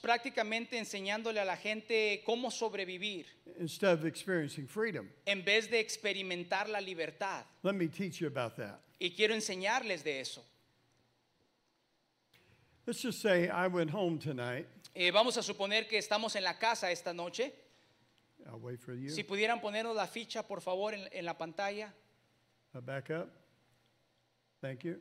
prácticamente enseñándole a la gente cómo sobrevivir instead of experiencing freedom. en vez de experimentar la libertad. Let me teach you about that. Y quiero enseñarles de eso. Let's just say I went home tonight. Eh, vamos a suponer que estamos en la casa esta noche. I'll wait for you. Si pudieran ponernos la ficha, por favor, en, en la pantalla. Uh, back up. Thank you.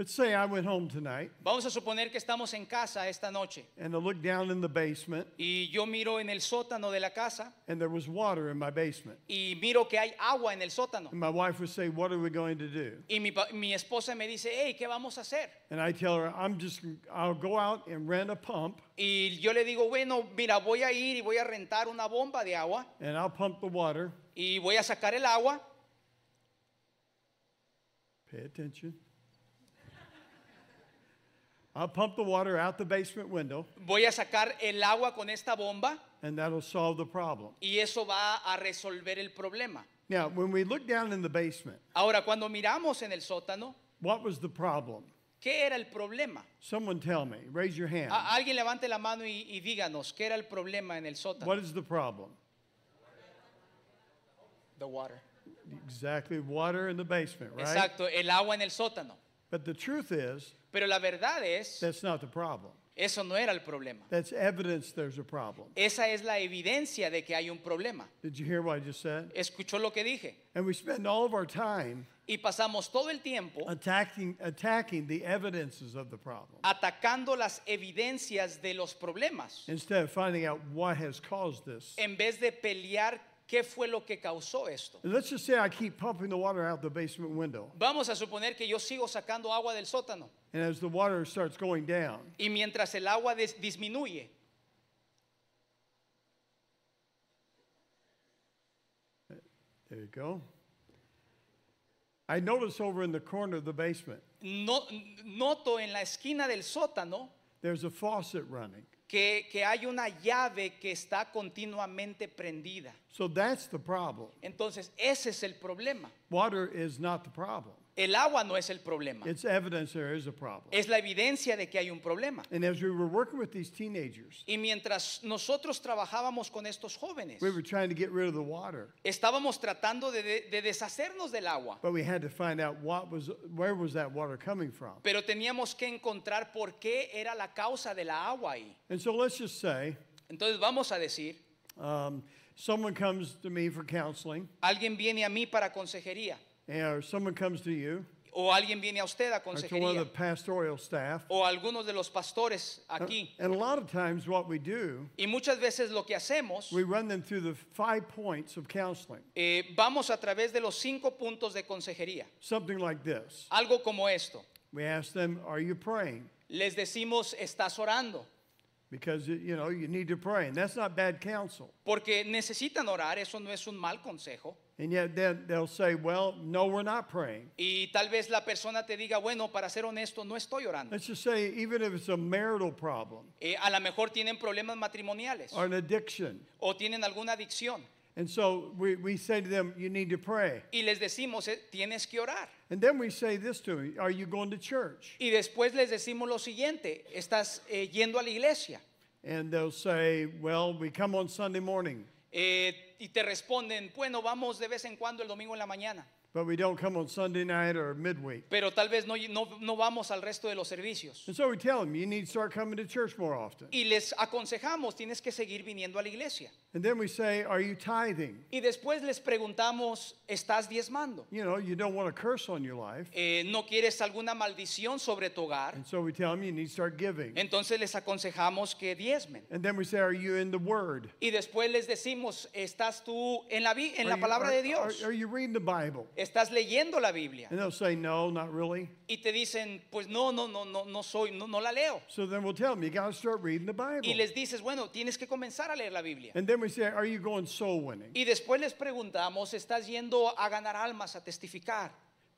Let's say I went home tonight Vamos a suponer que estamos en casa esta noche and I looked down in the basement y yo miro en el sótano de la casa and there was water in my basement. y miro que hay agua en el sótano. And my wife would say, What are we going to do? Y mi, mi esposa me dice, hey, ¿qué vamos a hacer? And I tell her, I'm just, I'll go out and rent a pump Y yo le digo, bueno, mira, voy a ir y voy a rentar una bomba de agua and I'll pump the water. y voy a sacar el agua Pay attention. I'll pump the water out the basement window voy a sacar el agua con esta bomba and that'll solve the problem. y eso va a resolver el problema. Now, when we look down in the basement, Ahora, cuando miramos en el sótano, what was the problem? ¿qué era el problema? Someone tell me. Raise your hand. A- alguien levante la mano y, y díganos, ¿qué era el problema en el sótano? What is the problem? The water. Exactly, water in the basement, right? Exacto, el agua en el sótano. But the truth is, Pero la verdad es, that's not the problem. eso no era el problema. That's evidence there's a problem. Esa es la evidencia de que hay un problema. Did you hear what I just said? Escuchó lo que dije. And we spend all of our time Y pasamos todo el tiempo attacking, attacking the evidences of the problem atacando las evidencias de los problemas instead of finding out what has caused this. en vez de pelear qué fue lo que causó esto. Let's just say I keep pumping the water out the basement window. Vamos a suponer que yo sigo sacando agua del sótano And as the water starts going down, y mientras el agua dis- disminuye, there you go. I notice over in the corner of the basement, no- noto en la esquina del sótano there's a faucet running. Que, que hay una llave que está continuamente prendida. So that's the problem. Entonces, ese es el problema. Water is not the problem. El agua no es el problema. It's evidence there is a problem. Es la evidencia de que hay un problema. And as we were working with these teenagers, Y mientras nosotros trabajábamos con estos jóvenes, we were trying to get rid of the water, estábamos tratando de, de- de deshacernos del agua, but we had to find out what was where was that water coming from. pero teníamos que encontrar por qué era la causa de la agua ahí. And so let's just say Entonces vamos a decir, um, someone comes to me for counseling, alguien viene a mí para consejería, or someone comes to you, o alguien viene a usted a or to one of the consejería, pastoral staff. o algunos de los pastores aquí. And a lot of times, what we do, Y muchas veces lo que hacemos, we run them through the five points of counseling. eh, vamos a través de los cinco puntos de consejería. Something like this. Algo como esto. We ask them, "Are you praying?" Les decimos, estás orando. Because you know you need to pray, and that's not bad counsel. Porque necesitan orar, eso no es un mal consejo. And yet then they'll say, "Well, no, we're not praying." Y tal vez la persona te diga, bueno, para ser honesto, no estoy orando. Let's just say, even if it's a marital problem Eh, a lo mejor tienen problemas matrimoniales or an addiction, o tienen alguna adicción. And so we, we say to them, "You need to pray." Y les decimos, eh, tienes que orar. And then we say this to them: Are you going to church? Y después les decimos lo siguiente, estás eh, yendo a la iglesia. And they'll say, "Well, we come on Sunday morning, Eh, y te responden, bueno, vamos de vez en cuando el domingo en la mañana, but we don't come on Sunday night or midweek." pero tal vez no, no, no vamos al resto de los servicios. And so we tell them, "You need to start coming to church more often." Y les aconsejamos, tienes que seguir viniendo a la iglesia. And then we say, "Are you tithing?" Y después les preguntamos, ¿estás diezmando? You know, you don't want a curse on your life, Eh, ¿No quieres alguna maldición sobre tu hogar? and so we tell them, "You need to start giving." Entonces les aconsejamos que diezmen. And then we say, "Are you in the Word?" Y después les decimos, ¿estás tú en la, en la Are you- palabra are- de Dios? Are, are you reading the Bible? ¿Estás leyendo la Biblia? And they'll say, no, not really. Y te dicen, pues no, no, no, no, no soy, no, no la leo. So then we'll tell them, you got to start reading the Y Bible. les dices, bueno, tienes que comenzar a leer la Biblia. And then we say, are you going soul winning? Y después les preguntamos, ¿estás yendo a ganar almas, a testificar?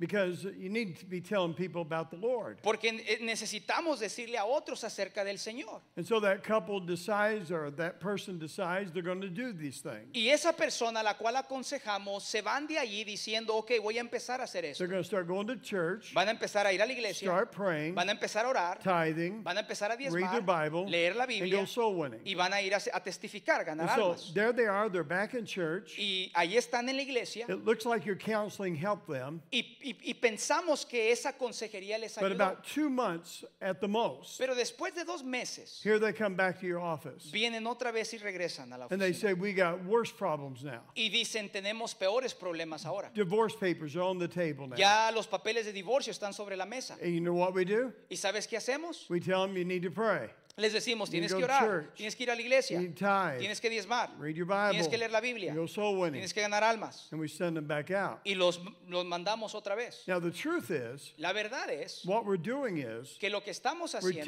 Because you need to be telling people about the Lord. Porque eh, necesitamos decirle a otros acerca del Señor. And so that couple decides or that person decides they're going to do these things. Y esa persona a la cual aconsejamos se van de allí diciendo, ok, voy a empezar a hacer eso. They're going to start going to church, Van a empezar a ir a la iglesia, start praying, van a empezar a orar, tithing, van a empezar a read diezmar, their Bible, leer la and Biblia go soul winning. y van a ir a, a testificar, ganar And so almas. there they are, they're back in church. Y ahí están en la iglesia It looks like your counseling helped them, y, y- y pensamos que esa consejería les but ayudó. about two months at the most, Pero después de dos meses, here they come back to your office. vienen otra vez y regresan a la And they oficina. say, We got worse problems now. Y dicen, tenemos peores problemas ahora. Divorce papers are on the table now. Ya los papeles de divorcio están sobre la mesa. And you know what we do? ¿Y sabes qué hacemos? We tell them you need to pray, Les decimos, You tienes go que to orar, church. tienes que ir a la iglesia, you need to tithe, tienes que diezmar, read your Bible, tienes que leer la Biblia, and go soul winning. tienes que ganar almas. And we send them back out. Y los, los mandamos otra vez. Now, the truth is, La verdad es what we're doing is que lo que estamos we're haciendo,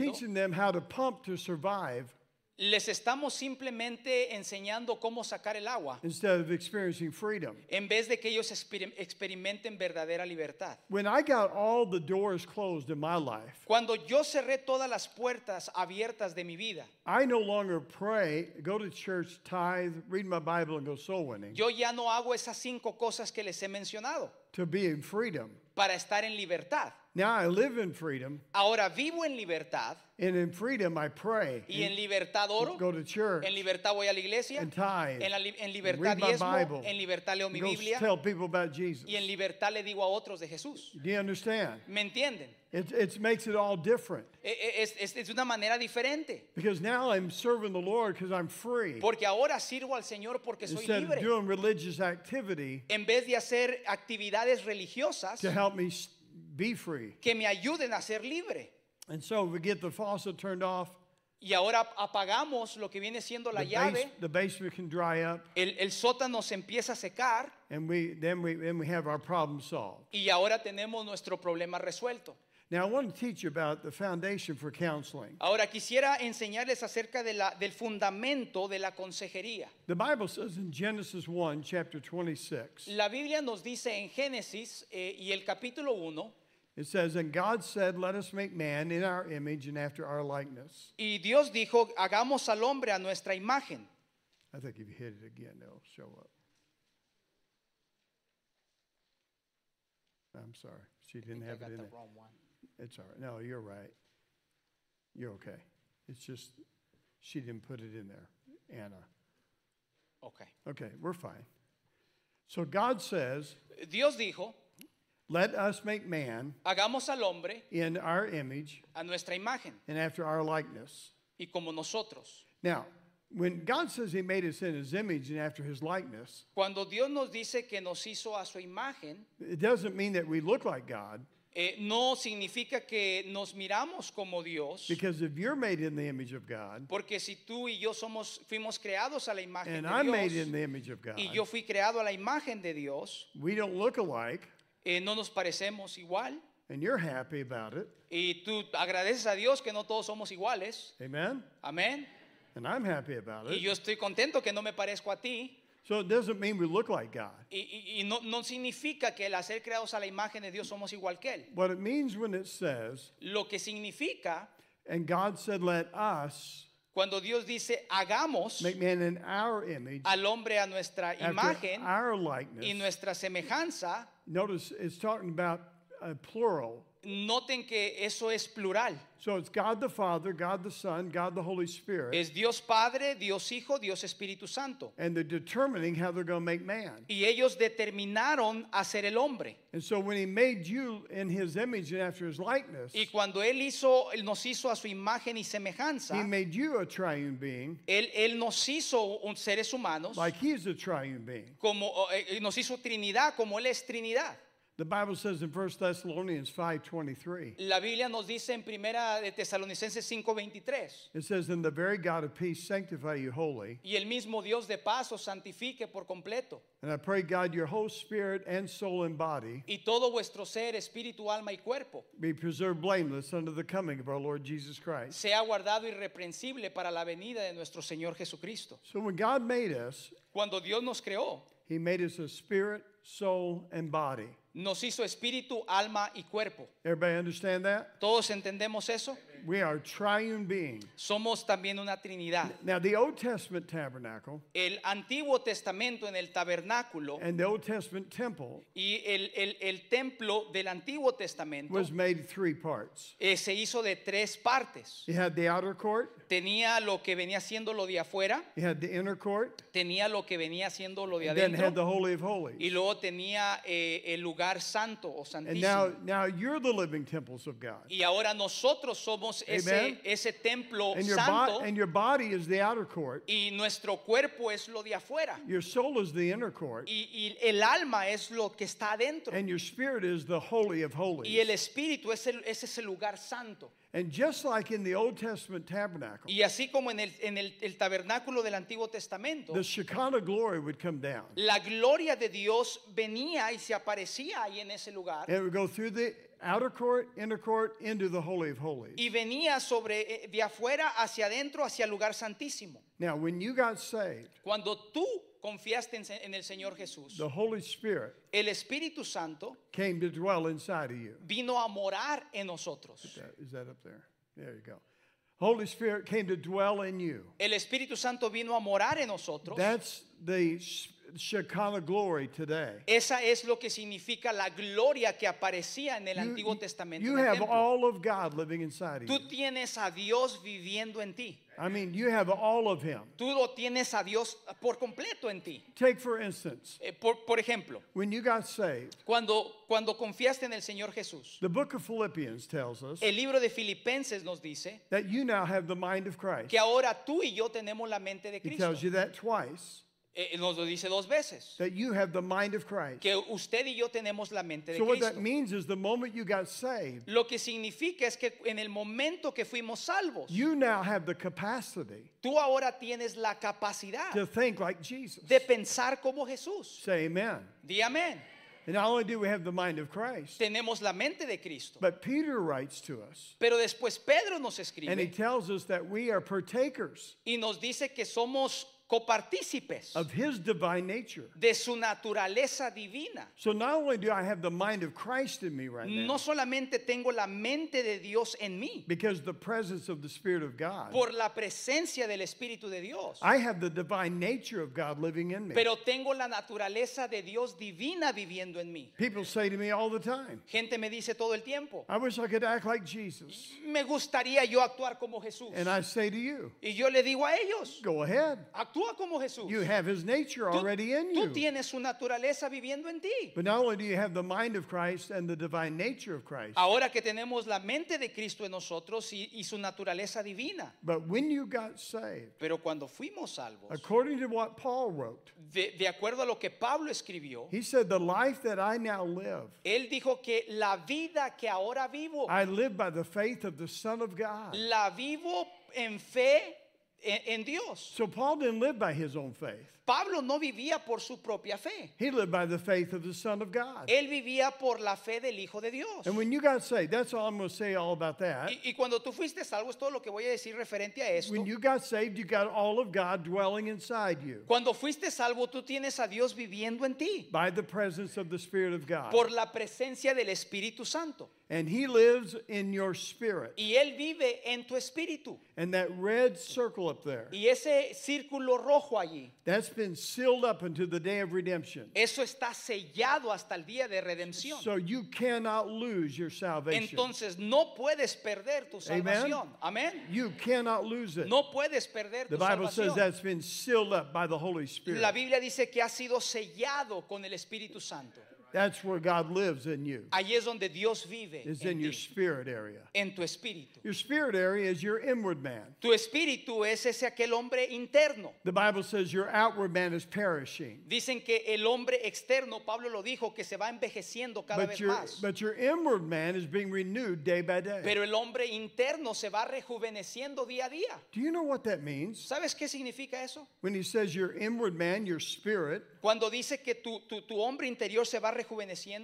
les estamos simplemente enseñando cómo sacar el agua instead of experiencing freedom. en vez de que ellos experim- experimenten verdadera libertad. When I got all the doors closed in my life, Cuando yo cerré todas las puertas abiertas de mi vida, I no longer pray, go to church, tithe, read my Bible, and go soul winning yo ya no hago esas cinco cosas que les he mencionado to be in freedom. para estar en libertad. Now I live in freedom, Ahora vivo en libertad. And in freedom I pray, y en libertad oro, go to church, en libertad voy a la iglesia, and tithe, en, la en libertad diezmo, Bible, en libertad leo mi and go Biblia. tell people about Jesus. y en libertad le digo a otros de Jesús. Do you understand? ¿Me entienden? It, it makes it all different. Es, es- es una manera diferente. because now I'm serving the Lord because I'm free. Porque ahora sirvo al Señor porque soy instead of doing religious activity En vez de hacer actividades religiosas to help me be free. que me ayuden a ser libre. And so we get the faucet turned off, Y ahora apagamos lo que viene siendo la the, base, llave, the basement can dry up, el, el sótano se empieza a secar and we then we then we have our problem solved. y ahora tenemos nuestro problema resuelto. Now I want to teach you about the foundation for counseling. Ahora quisiera enseñarles acerca de la, del fundamento de la consejería. The Bible says in Genesis 1, chapter 26, La Biblia nos dice en Génesis eh, y el capítulo 1, it says, And God said, Let us make man in our image and after our likeness. y Dios dijo, hagamos al hombre a nuestra imagen. I think if you hit it again, it'll show up. I'm sorry. She didn't have it in there. It's all right. No, you're right. You're okay. It's just she didn't put it in there, Anna. Ok. Okay, we're fine. So God says, Dios dijo, Let us make man hagamos al hombre in our image a nuestra imagen and after our likeness. y como nosotros. Now, when God says He made us in His image and after His likeness, Cuando Dios nos dice que nos hizo a su imagen, it doesn't mean that we look like God, eh, no significa que nos miramos como Dios, because if you're made in the image of God, porque si tú y yo somos, fuimos creados a la imagen and de I'm made Dios, in the image of God, y yo fui creado a la imagen de Dios, we don't look alike, eh, no nos parecemos igual, and you're happy about it. y tú agradeces a Dios que no todos somos iguales, Amen? amén, And I'm happy about y yo estoy contento que no me parezco a ti, So it doesn't mean we look like God. y, y- no, no significa que al ser creados a la imagen de Dios somos igual que Él. What it means when it says, Lo que significa and God said, Let us cuando Dios dice hagamos make man in our image, al hombre a nuestra imagen our likeness. y nuestra semejanza, Notice it's talking about a plural. Noten que eso es plural. So it's God the Father, God the Son, God the Holy Spirit, Es Dios Padre, Dios Hijo, Dios Espíritu Santo. and they're determining how they're going to make man. Y ellos determinaron hacer el hombre. And so when He made you in His image and after His likeness, Y cuando Él hizo, Él nos hizo a su imagen y semejanza, He made you a triune being, Él, él nos hizo un seres humanos, like He's a triune being. como, eh, nos hizo Trinidad, como Él es Trinidad. The Bible says in 1 Thessalonians 5:23, La Biblia nos dice en primera de Tesalonicenses 5:23, it says, "And the very God of peace sanctify you wholly." y el mismo Dios de paz os santifique por completo, And I pray God your whole spirit and soul and body y todo vuestro ser, espíritu, alma y cuerpo be preserved blameless under the coming of our Lord Jesus Christ. sea guardado irreprensible para la venida de nuestro Señor Jesucristo. So when God made us, Cuando Dios nos creó, He made us a spirit, soul, and body. Nos hizo espíritu, alma y cuerpo. Everybody understand that? ¿Todos entendemos eso? We are triune beings. Somos también una trinidad. Now, the Old Testament tabernacle El Antiguo Testamento en el tabernáculo and the Old Testament temple y el, el- el templo del Antiguo Testamento was made three parts. eh, se hizo de tres partes. You had the outer court, Tenía lo que venía siendo lo de afuera, you had the inner court, tenía lo que venía siendo lo de and then had the adentro Holy of y Holies. luego tenía eh, el lugar santo o And now, santísimo. now you're the living temples of God. Y ahora nosotros somos ese, templo And your, santo bo- and your body is the outer court, y nuestro cuerpo es lo de afuera your soul is the inner court, y, y el alma es lo que está adentro and your spirit is the Holy of y Holies. el espíritu es, el, es ese lugar santo. And just like in the Old Testament tabernacle, Y así como en el, en el, el tabernáculo del Antiguo Testamento, the Shekinah glory would come down. la gloria de Dios venía y se aparecía ahí en ese lugar And it would go through the outer court, inner court, into the Holy of Holies. y venía sobre eh, de afuera hacia adentro hacia el lugar santísimo. Now, when you got saved, Cuando tú confiaste en, en el Señor Jesús, the Holy Spirit el Espíritu Santo came to dwell inside of you. vino a morar en nosotros. That- Is that up there? There you go. Holy Spirit came to dwell in you. El Espíritu Santo vino a morar en nosotros. That's the Shekinah glory today. Esa es lo que significa la gloria que aparecía en el You, Antiguo Testamento. you en el have templo. all of God living inside of Tú tienes a Dios viviendo en ti. I mean, you have all of Him. Tú lo tienes a Dios por completo en ti. Take, for instance, Eh, por, por ejemplo, when you got saved, cuando, cuando confiaste en el Señor Jesús, the book of Philippians tells us el libro de Filipenses nos dice that you now have the mind of Christ. que ahora tú y yo tenemos la mente de Cristo. He tells you that twice, Eh, nos lo dice dos veces. that you have the mind of Christ. Que usted y yo tenemos la mente de So what that Cristo. means is the moment you got saved, Lo que significa es que en el momento que fuimos salvos, you now have the capacity tú ahora tienes la capacidad to think like Jesus. de pensar como Jesús. Say amen. Di amén. And not only do we have the mind of Christ, Tenemos la mente de Cristo. but Peter writes to us, Pero después Pedro nos escribe and he tells us that we are partakers y nos dice que somos copartícipes of his divine nature. de su naturaleza divina. So not only do I have the mind of Christ in me right now, No solamente tengo la mente de Dios en mí, because the presence of the Spirit of God, por la presencia del Espíritu de Dios, I have the divine nature of God living in me. pero tengo la naturaleza de Dios divina viviendo en mí. People say to me all the time, Gente me dice todo el tiempo, I wish I could act like Jesus. me gustaría yo actuar como Jesús. And I say to you, Y yo le digo a ellos, go ahead. actúa como Jesús. You have his nature Tú, already in tú you. tienes su naturaleza viviendo en ti. But not only do you have the mind of Christ and the divine nature of Christ, Ahora que tenemos la mente de Cristo en nosotros y, y su naturaleza divina. but when you got saved, Pero cuando fuimos salvos, according to what Paul wrote, de, de acuerdo a lo que Pablo escribió, he said, The life that I now live, él dijo que la vida que ahora vivo, I live by the faith of the Son of God. la vivo en fe en, en Dios. So Paul didn't live by his own faith, Pablo no vivía por su propia fe. he lived by the faith of the Son of God. Él vivía por la fe del Hijo de Dios. And when you got saved, that's all I'm going to say all about that. Y, y cuando tú fuiste salvo, es todo lo que voy a decir referente a esto. When you got saved, you got all of God dwelling inside you Cuando fuiste salvo, tú tienes a Dios viviendo en ti by the presence of the Spirit of God. por la presencia del Espíritu Santo. And he lives in your spirit. Y Él vive en tu espíritu. And that red circle up there, Y ese círculo rojo allí, that's been sealed up until the day of redemption. eso está sellado hasta el día de redención. So you cannot lose your salvation. Entonces no puedes perder tu Amen. salvación. Amén. You cannot lose it. No puedes perder The tu Bible says that's been sealed up by the Holy Spirit. La Biblia dice que ha sido sellado con el Espíritu Santo. That's where God lives in you. Allí es donde Dios vive Is en in your spirit area. en tu espíritu. Your spirit area is your inward man. Tu espíritu es ese aquel hombre interno. The Bible says your outward man is perishing. Dicen que el hombre externo, Pablo lo dijo, que se va envejeciendo cada But vez your, más. but your inward man is being renewed day by day. Pero el hombre interno se va rejuveneciendo día a día. Do you know what that means? ¿Sabes qué significa eso? When he says your inward man, your spirit, Cuando dice que tu, tu, tu hombre interior se va rejuveneciendo,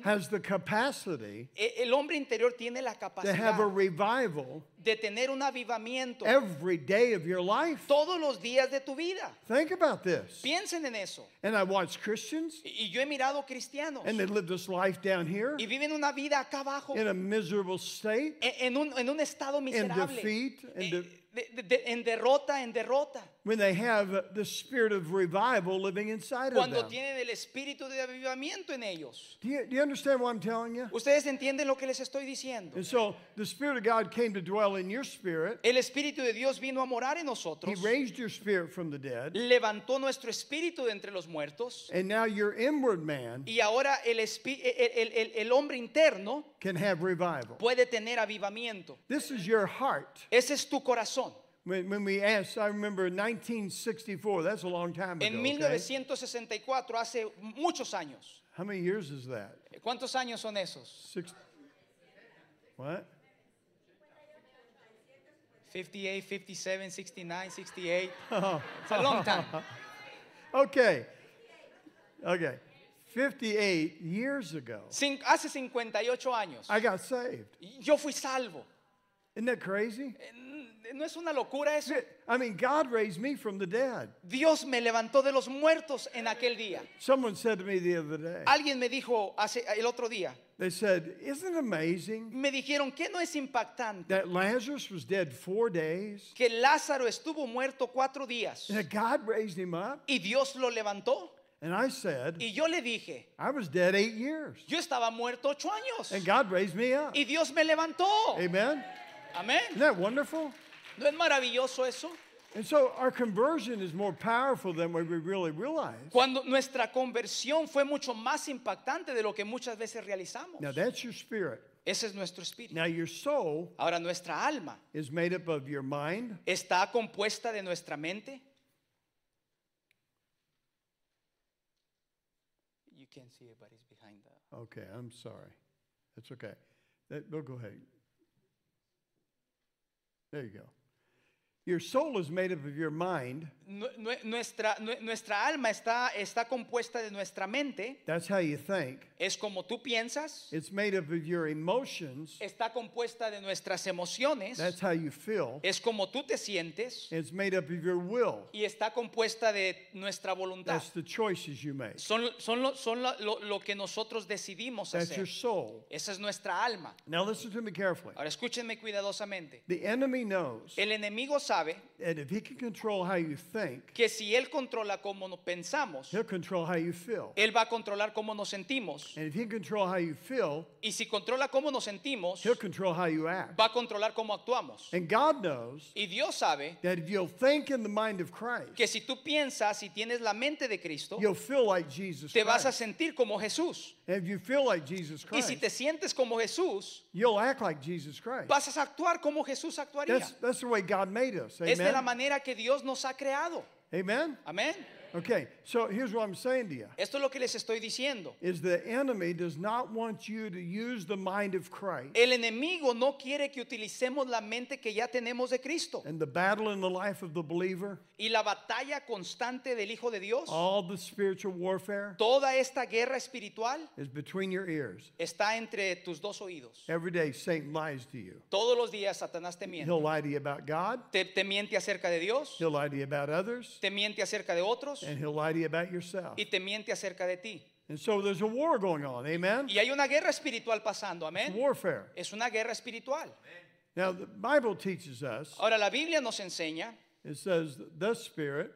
has the capacity e- el hombre interior tiene la to have a capacidad revival de tener un avivamiento every day of your life. todos los días de tu vida. Think about this. Piensen en eso. And I watch Christians, Y yo he mirado cristianos and they live this life down here y viven una vida acá abajo in a miserable state, en un, en un estado in miserable, defeat, in eh, de- de- de- de- en derrota, en derrota. When they have the spirit of revival living inside of them. tienen el espíritu de avivamiento en ellos. Do you, do you understand what I'm telling you? Ustedes entienden lo que les estoy diciendo. And so the Spirit of God came to dwell in your spirit. El espíritu de Dios vino a morar en He raised your spirit from the dead. levantó nuestro espíritu de entre los muertos And now your inward man y ahora el- el- el- el hombre interno can have revival. puede tener avivamiento. This is your heart. Ese es tu corazón. When, when we asked, I remember 1964, that's a long time ago. En okay? 1964, hace muchos años. How many years is that? Eh, ¿Cuántos años son esos? Six. What? 58, 57, 69, 68. It's a long time. Okay. Okay. 58 years ago, Cin- hace 58 años. I got saved. Yo fui salvo. Isn't that crazy? Eh, ¿No es una locura eso? I mean, God raised me from the dead. Dios me levantó de los muertos en aquel día. Someone said to me the other day, Alguien me dijo hace, el otro día, they said, Isn't it amazing me dijeron que no es impactante that Lazarus was dead four days que Lázaro estuvo muerto cuatro días and that God raised him up? y Dios lo levantó. And I said, Y yo le dije, I was dead eight years yo estaba muerto ocho años and God raised me up. y Dios me levantó. Amen? Amén. Isn't that wonderful? ¿No es maravilloso eso? And so our conversion is more powerful than what we really realize. Cuando nuestra conversión fue mucho más impactante de lo que muchas veces realizamos. Now that's your spirit. Ese es nuestro espíritu. Now your soul Ahora nuestra alma is made up of your mind, está compuesta de nuestra mente. You can't see it, but it's behind the. Okay, I'm sorry. That's okay. That, we'll go ahead. There you go. Your soul is made up of your mind. Nu- nu- Nuestra, nuestra alma está, está compuesta de nuestra mente. That's how you think. Es como tú piensas. It's made up of your emotions. Está compuesta de nuestras emociones. That's how you feel. Es como tú te sientes. It's made up of your will. Y está compuesta de nuestra voluntad. That's the choices you make. Son, son, lo, son lo- lo- lo que nosotros decidimos That's your soul. Esa es nuestra alma. Now listen to me carefully. Ahora escúchenme cuidadosamente. The enemy knows El enemigo sabe that if he can control how you think, que si él controla cómo nos pensamos, he'll control how you feel. él va a controlar cómo nos sentimos. And if he can control how you feel, Y si controla cómo nos sentimos, he'll control how you act. va a controlar cómo actuamos. And God knows Y Dios sabe that if you'll think in the mind of Christ, que si tú piensas y tienes la mente de Cristo, you'll feel like Jesus te vas a sentir como Jesús. And if you feel like Jesus Christ, Y si te sientes como Jesús, you'll act like Jesus Christ. vas a actuar como Jesús actuaría. That's, that's the way God made us. Es de la Amen? manera que Dios nos ha creado. Amen? Amén. Okay, so here's what I'm saying to you. Esto es lo que les estoy diciendo. Is the enemy does not want you to use the mind of Christ El enemigo no quiere que utilicemos la mente que ya tenemos de Cristo. and the battle in the life of the believer, Y la batalla constante del Hijo de Dios, all the spiritual warfare toda esta guerra espiritual is between your ears. está entre tus dos oídos. Every day Satan lies to you. Todos los días Satanás te miente. He'll lie to you about God, Te, te miente acerca de Dios, he'll lie to you about others, te miente acerca de otros and he'll lie to you about yourself. y te miente acerca de ti. And so there's a war going on. Amen? Y hay una guerra espiritual pasando, amén. Warfare. Es una guerra espiritual. Now the Bible teaches us, Ahora la Biblia nos enseña, it says the spirit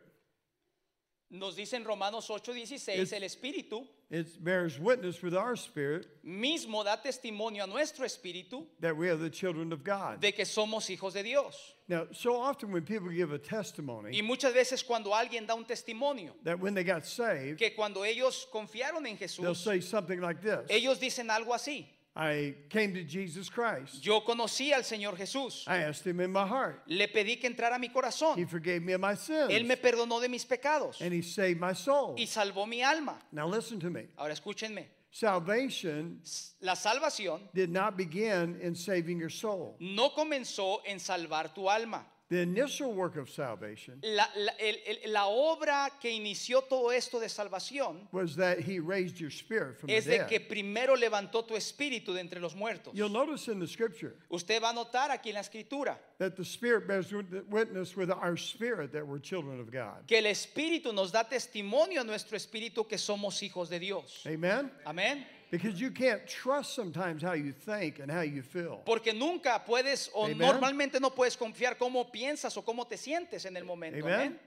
nos dice en Romanos 8:16, Es- el Espíritu it bears witness with our spirit mismo da testimonio a nuestro espíritu that we are the children of God. de que somos hijos de Dios. Now, so often when people give a testimony Y muchas veces cuando alguien da un testimonio, that when they got saved, que cuando ellos confiaron en Jesús, they'll say something like this ellos dicen algo así. I came to Jesus Christ. Yo conocí al Señor Jesús. I asked him in my heart. Le pedí que entrara a mi corazón. He forgave me of my sins. Él me perdonó de mis pecados And he saved my soul. y salvó mi alma. Now, listen to me. Ahora escúchenme. Salvation La salvación did not begin in saving your soul. no comenzó en salvar tu alma. The initial work of salvation la, la- el- el- la obra que inició todo esto de salvación was that he raised your spirit from the es de dead. que primero levantó tu espíritu de entre los muertos. You'll notice in the scripture Usted va a notar aquí en la escritura that the spirit bears wit- witness with our spirit that we're children of God. que el espíritu nos da testimonio a nuestro espíritu que somos hijos de Dios. Amen? Amén. Because you can't trust sometimes how you think and how you feel. Porque nunca puedes o Amen. normalmente no puedes confiar cómo piensas o cómo te sientes en el momento. Amen? Amén.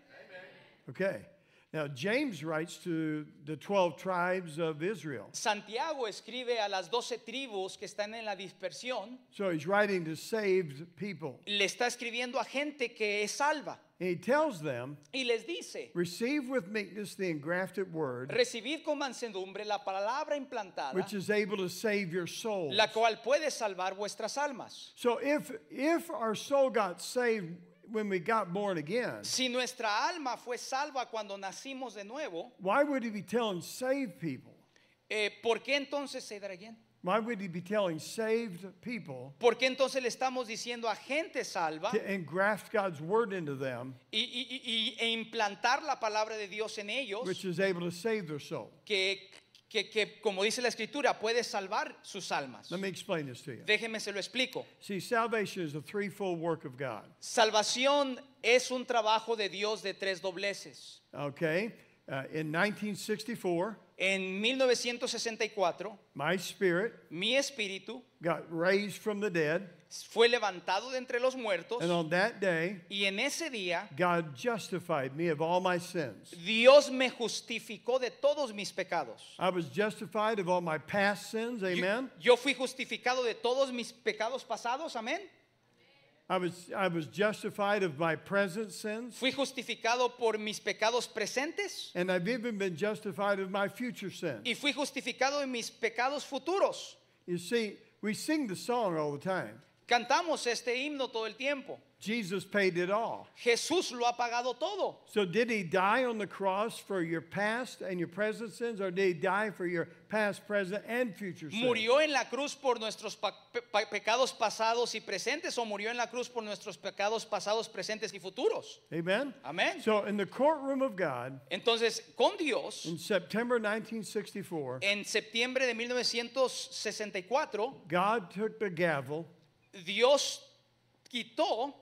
Okay. Now, James writes to the 12 tribes of Israel. Santiago escribe a las doce tribus que están en la dispersión. So he's writing to saved people. Le está escribiendo a gente que es salva And he tells them, y les dice, Receive with meekness the engrafted word, recibid con mansedumbre la palabra implantada, which is able to save your souls. la cual puede salvar vuestras almas. So if, if our soul got saved when we got born again, Si nuestra alma fue salva cuando nacimos de nuevo, why would he be telling saved people? eh, ¿por qué entonces se again? Why would he be telling saved people ¿Por qué entonces le estamos diciendo a gente salva to engraft God's word into them, y, y- y- e implantar la palabra de Dios en ellos, which is able to save their soul? que, que- que, como dice la escritura, puede salvar sus almas? Let me explain this to you. Déjeme se lo explico. See, salvation is a threefold work of God. Salvación es un trabajo de Dios de tres dobleces. Okay? Uh, in 1964, En 1964, my spirit mi espíritu got raised from the dead, fue levantado de entre los muertos and on that day, y en ese día God justified me of all my sins. Dios me justificó de todos mis pecados. I was justified of all my past sins, Yo- amen? Yo fui justificado de todos mis pecados pasados, amén. I was, I was justified of my present sins, Fui justificado por mis pecados presentes and I've even been justified of my future sins. y fui justificado en mis pecados futuros. You see, we sing the song all the time. Cantamos este himno todo el tiempo. Jesus paid it all. Jesús lo ha pagado todo. So, did he die on the cross for your past and your present sins, or did he die for your past, present, and future sins? ¿Murió en la cruz por nuestros pa- pe- pa- pecados pasados y presentes o murió en la cruz por nuestros pecados pasados, presentes y futuros? Amen? Amén. So, in the courtroom of God, Entonces, con Dios, in September 1964, en septiembre de 1964, God took the gavel Dios quitó,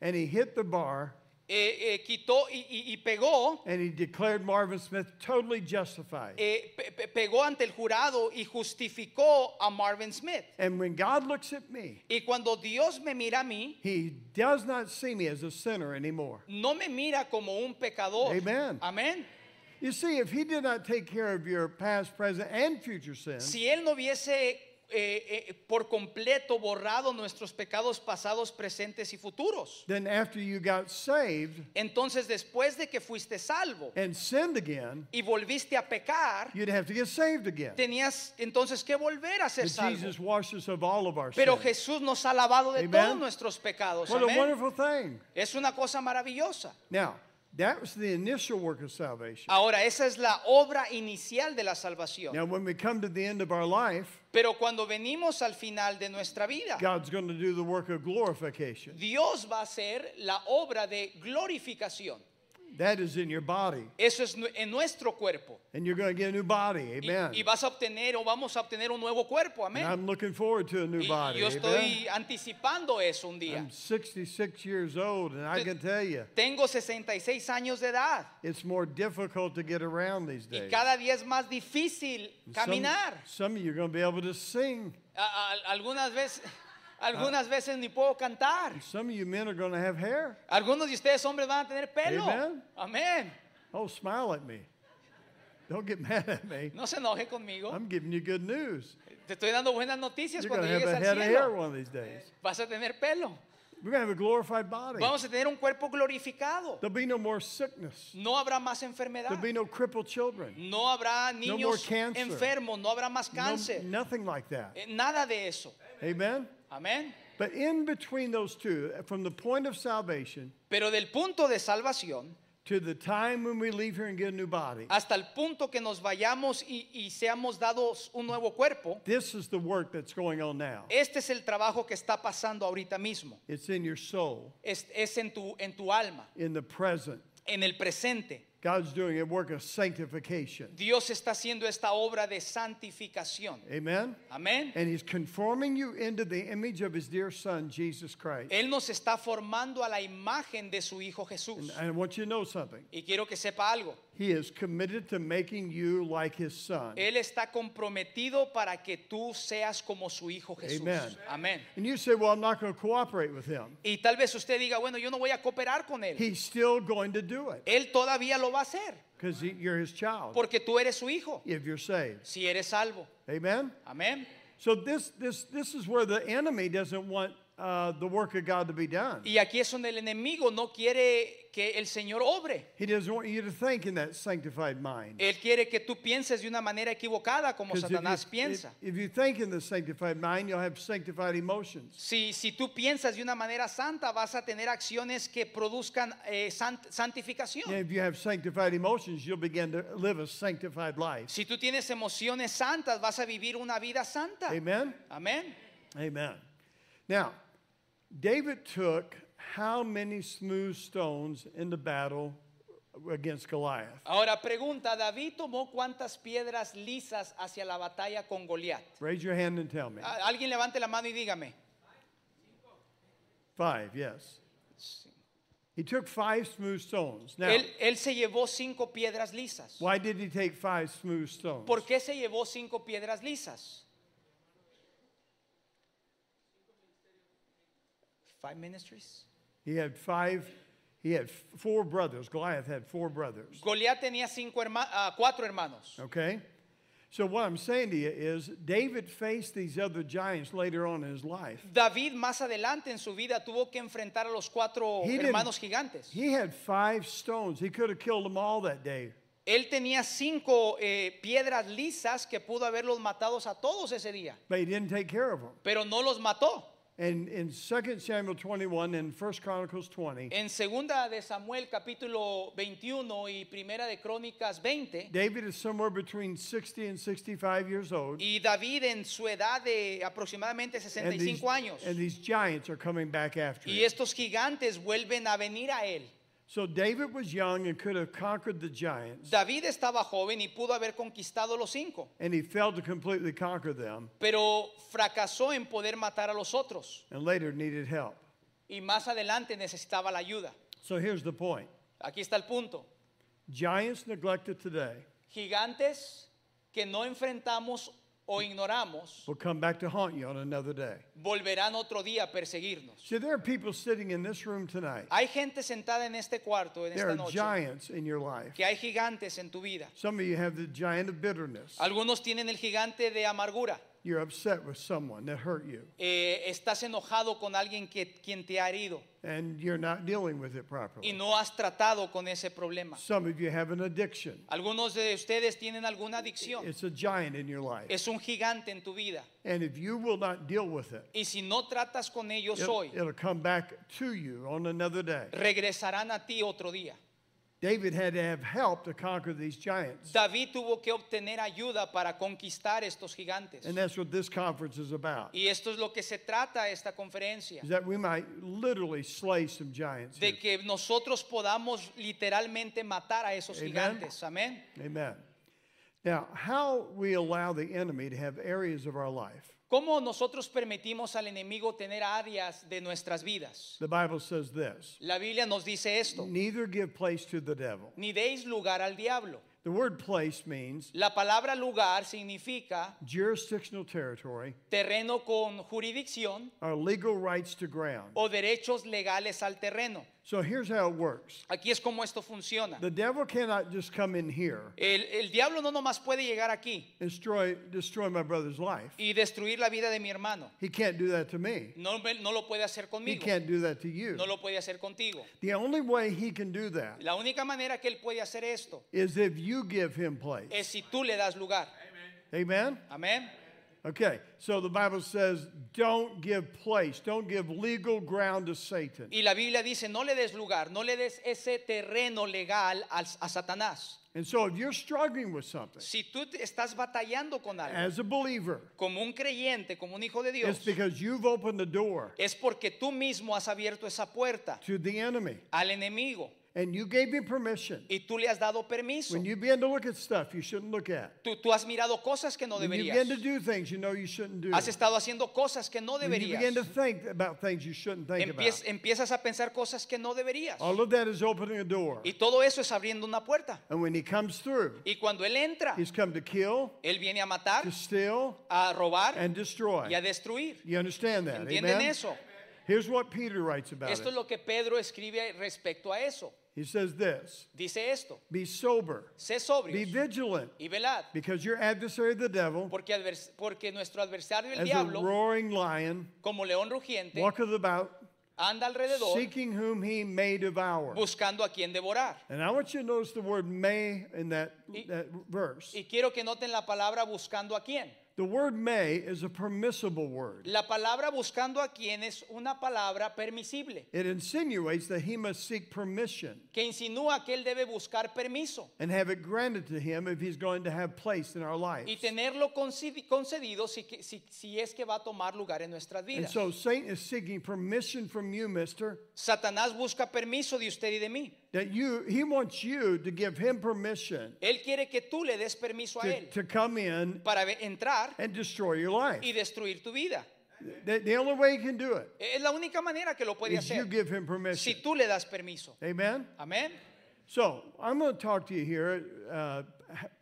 and he hit the bar eh, eh, quitó y, y- y pegó, and he declared Marvin Smith totally justified. eh, pe- pe- pegó ante el jurado y justificó a Marvin Smith. And when God looks at me, Y cuando Dios me mira a mí, he does not see me as a sinner anymore. no me mira como un pecador. Amen. Amén. You see, if he did not take care of your past, present, and future sins, Si Él no hubiese eh, eh, por completo borrado nuestros pecados pasados, presentes y futuros, then after you got saved entonces después de que fuiste salvo and sinned again, y volviste a pecar, you'd have to get saved again. tenías entonces que volver a ser But salvo. Jesus washed us of all of our Pero sins. Jesús nos ha lavado de Amen. todos nuestros pecados. What a Amén. wonderful thing. Es una cosa maravillosa. Now, that was the initial work of salvation. Ahora, esa es la obra inicial de la salvación. Now, when we come to the end of our life, Pero cuando venimos al final de nuestra vida, God's going to do the work of glorification. Dios va a hacer la obra de glorificación. That is in your body. Eso es en nuestro cuerpo. And you're going to get a new body. Amen. y vas a obtener o vamos a obtener un nuevo cuerpo. And Amén. I'm looking forward to a new Y body. yo Amen. estoy anticipando eso un día. I'm 66 years old, and I can tell you, Tengo 66 años de edad it's more difficult to get around these days. y cada día es más difícil Some- caminar. Some, of you are going to be able to sing. A- a- algunas veces, algunas veces ni puedo cantar. Some of you men are going to have hair. Algunos de ustedes hombres van a tener pelo. Amen. Amén. Oh, smile at me. Don't get mad at me. No se enoje conmigo. I'm giving you good news. Te estoy dando buenas noticias You're cuando to have llegues a al head of hair one of these days. Vas a tener pelo. We're going to have a glorified body. Vamos a tener un cuerpo glorificado. There'll be no more sickness. No habrá más enfermedad. There'll be no crippled children. No habrá more niños cancer. enfermos. No habrá más No- cáncer. nothing like that. Eh, Nada de eso. Amen? Amén. But in between those two, from the point of salvation Pero del punto de salvación, to the time when we leave here and get a new body. hasta el punto que nos vayamos y, y seamos dados un nuevo cuerpo. This is the work that's going on now. Este es el trabajo que está pasando ahorita mismo. It's in your soul, Es, es en, tu, en tu alma, in the present. en el presente. God's doing a work of sanctification. Dios está haciendo esta obra de santificación. Amen? Amén. And He's conforming you into the image of His dear Son, Jesus Christ. Él nos está formando a la imagen de su Hijo Jesús. And I want you to know something. Y quiero que sepa algo. He is committed to making you like His Son. Él está comprometido para que tú seas como su Hijo Jesús. Amen. Amén. And you say, Well, I'm not going to cooperate with Him. Y tal vez usted diga, bueno, yo no voy a cooperar con Él. He's still going to do it Él todavía lo va a hacer because you're His child porque tú eres su hijo. if you're saved. Si eres salvo. Amen? Amén. So this, this, this is where the enemy doesn't want uh, the work of God to be done. Y aquí es donde el enemigo no quiere que el Señor obre. He doesn't want you to think in that sanctified mind. Él quiere que tú pienses de una manera equivocada como 'Cause if you- piensa. If, if you think in the sanctified mind, you'll have sanctified emotions. Si, si tú piensas de una manera santa, vas a tener acciones que produzcan eh, sant- And santificación. if you have sanctified emotions, you'll begin to live a sanctified life. Si tú tienes emociones santas, vas a vivir una vida santa. Amen? Amén. Amen. Now, David took how many smooth stones in the battle against Goliath? Ahora pregunta, David tomó cuántas piedras lisas hacia la batalla con Goliat. Raise your hand and tell me. A- Alguien levante la mano y dígame. Five, yes. He took five smooth stones. Now, Él, él se llevó cinco piedras lisas. why did he take five smooth stones? ¿Por qué se llevó cinco piedras lisas? Five ministries. He had five, he had four brothers. Goliath had four brothers. Goliat tenía cinco herma- ah, cuatro hermanos. Okay? So, what I'm saying to you is, David faced these other giants later on in his life. David más adelante en su vida tuvo que enfrentar a los cuatro He hermanos gigantes. He had five stones. He could have killed them all that day. Él tenía cinco eh, piedras lisas que pudo haberlos matados a todos ese día, But he didn't take care of them. pero no los mató. And in 2 Samuel 21 and 1 Chronicles 20, En segunda de Samuel capítulo 21 y primera de Crónicas 20, David is somewhere between 60 and 65 years old. y David en su edad de aproximadamente And these, años, and these giants are coming back after y him. estos gigantes vuelven a venir a él. So David was young and could have conquered the giants. David estaba joven y pudo haber conquistado los cinco, And he failed to completely conquer them pero fracasó en poder matar a los otros and later needed help. y más adelante necesitaba la ayuda. So here's the point Aquí está el punto. giants neglected today Gigantes que no enfrentamos o ignoramos will come back to haunt you on another day. volverán otro día a perseguirnos. See, there are people sitting in this room tonight. Hay gente sentada en este cuarto en There esta are noche giants in your life. que hay gigantes en tu vida. Some of you have the giant of bitterness. Algunos tienen el gigante de amargura. You're upset with someone that hurt you, Eh, estás enojado con alguien que quien te ha herido and you're not dealing with it y properly. no has tratado con ese problema. Some of you have an addiction. Algunos de ustedes tienen alguna adicción. It's a giant in your life. Es un gigante en tu vida. And if you will not deal with it, Y si no tratas con ellos hoy, it'll come back to you on another day. regresarán a ti otro día. David had to have help to conquer these giants. David tuvo que obtener ayuda para conquistar estos gigantes. And that's what this conference is about. Y esto es lo que se trata esta conferencia. Is that we might literally slay some giants. De here. que nosotros podamos literalmente matar a esos Amen. gigantes. Amén. Amen. Now, how we allow the enemy to have areas of our life. ¿Cómo nosotros permitimos al enemigo tener áreas de nuestras vidas? The Bible says this La Biblia nos dice esto. neither give place to the devil. Ni deis lugar al diablo. The word place means La palabra lugar significa jurisdictional territory terreno con jurisdicción or legal rights to ground. o derechos legales al terreno. So here's how it works Aquí es como esto funciona. the devil cannot just come in here El, el diablo no nomás puede llegar aquí and destroy, destroy my brother's life. y destruir la vida de mi hermano. He can't do that to me. No, me- no lo puede hacer He conmigo. can't do that to you. No lo puede hacer contigo. The only way he can do that La única manera que él puede hacer esto is if you give him place. es si tú le das lugar. Amen? Amén. Okay, so the Bible says, don't give place, don't give legal ground to Satan. Y la Biblia dice, no le des lugar, no le des ese terreno legal al- a Satanás. And so if you're struggling with something Si tú estás batallando con algo, as a believer, como un creyente, como un hijo de Dios, it's because you've opened the door es porque tú mismo has abierto esa puerta to the enemy al enemigo and you gave him permission. y tú le has dado permiso. When you begin to look at stuff you shouldn't look at, Tú, tú has mirado cosas que no when you begin to do things you know you shouldn't do, Has estado haciendo cosas que no when you begin to think about things you shouldn't think Empiez- about, empiezas a pensar cosas que no deberías. all of that is opening a door. Y todo eso es abriendo una puerta. And when he comes through, Y cuando Él entra, he's come to kill, Él viene a matar, to steal, a robar and destroy. y a destruir. You understand that? ¿Entienden Amen? eso? Here's what Peter writes about Esto es lo que Pedro escribe respecto a eso. He says this Dice esto, Be sober, sé be vigilant, y velad, because your adversary, the devil, porque, advers- porque nuestro adversario el as a roaring lion, como león rugiente, walketh about, anda alrededor seeking whom he may devour. buscando a quien devorar. And I want you to notice the word may in that, Y- that verse. Y quiero que noten la palabra buscando a quién. The word may is a permissible word. La palabra buscando a quién es una palabra permisible, It insinuates that he must seek permission que insinúa que él debe buscar permiso and have it granted to him if he's going to have place in our lives. y tenerlo concedi- concedido si, que- si, si es que va a tomar lugar en nuestras And vidas. so Satan is seeking permission from you, mister, Satanás busca permiso de usted y de mí. That you he wants you to give him permission Él quiere que tú le des permiso a to, él to come in para ve- entrar and destroy your life. y destruir tu vida. The, the only way he can do it Es la única manera que lo puede is you hacer give him permission. si tú le das permiso. Amen? Amén. So I'm going to talk to you here uh,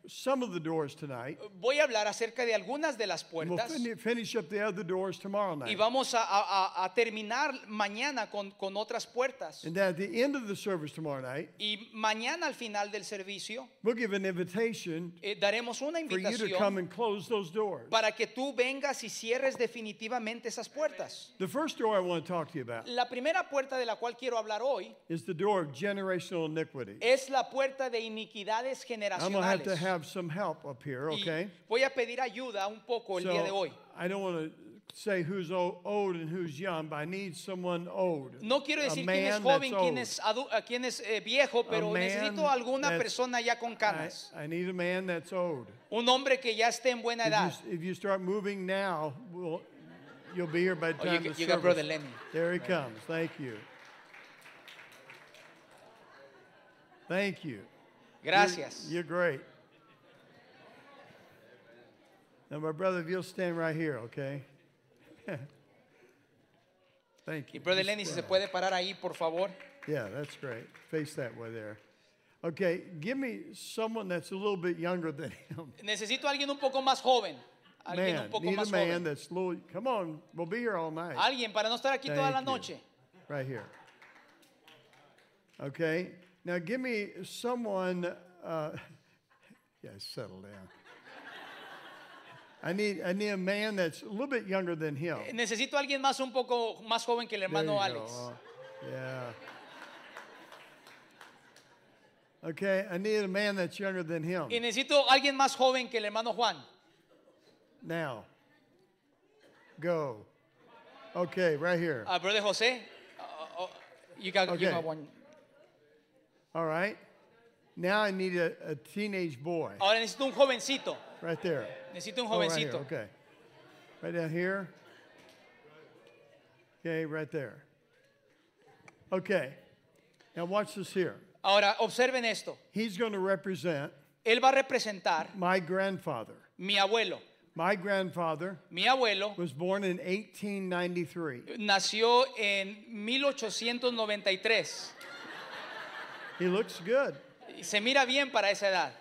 some of the doors tonight. Voy a hablar acerca de algunas de las And we'll fin- finish up the other doors tomorrow night. y vamos a, a- a- terminar mañana con, con otras puertas. And at the end of the service tomorrow night, Y mañana al final del servicio we'll give an invitation eh, daremos una for you to come invitación and close those doors. para que tú vengas y cierres definitivamente esas puertas. The first door I want to talk to you about La primera puerta de la cual quiero hablar hoy is the door of generational iniquity. es la puerta de iniquidades I'm going to have to generacionales. have some help up here, Y okay? voy a pedir ayuda un poco el día de hoy. I don't want to say who's old and who's young, but I need someone old. No quiero A decir quién es man joven, that's quién old. es, a quién es eh, viejo, pero necesito alguna persona ya con I, canas. I need a man that's old. Un hombre que ya esté en buena If edad. you, if you start moving now, we'll, you'll be here by the Oh, you time the you got. Brother Lenny. There he comes. Thank you. Thank you. Gracias. You're, you're great. Now, my brother, if you'll stand right here, okay? Thank Y you. Brother Just Lenny, si se puede parar ahí, por favor. Yeah, that's great. Face that way there. Okay, give me someone that's a little bit younger than him. Necesito alguien un poco más joven. Alguien Man, un poco need a man joven. that's a little. Come on, we'll be here all night. Alguien para no estar aquí toda la you. noche. Right here. Okay, now give me someone. Uh, yeah, settle down. I need, I need a man that's a little bit younger than him. Necesito a alguien más un poco más joven que el There hermano you Alex. go. Yeah. Okay, I need a man that's younger than him. Y necesito a alguien más joven que el hermano Juan. Now, go. Okay, right here. Ah, Brother José. uh, uh, you got, you Okay. got one. All right. Now I need a, a teenage boy. Ahora necesito un jovencito. Right there. Necesito un Oh, right here, jovencito. Okay. Right down here. Okay, right there. Okay. Now watch this here. Ahora, observen esto. He's going to represent Él va a representar my grandfather. mi abuelo. My grandfather Mi abuelo was born in 1893. nació en 1893. He looks good. Se mira bien para esa edad.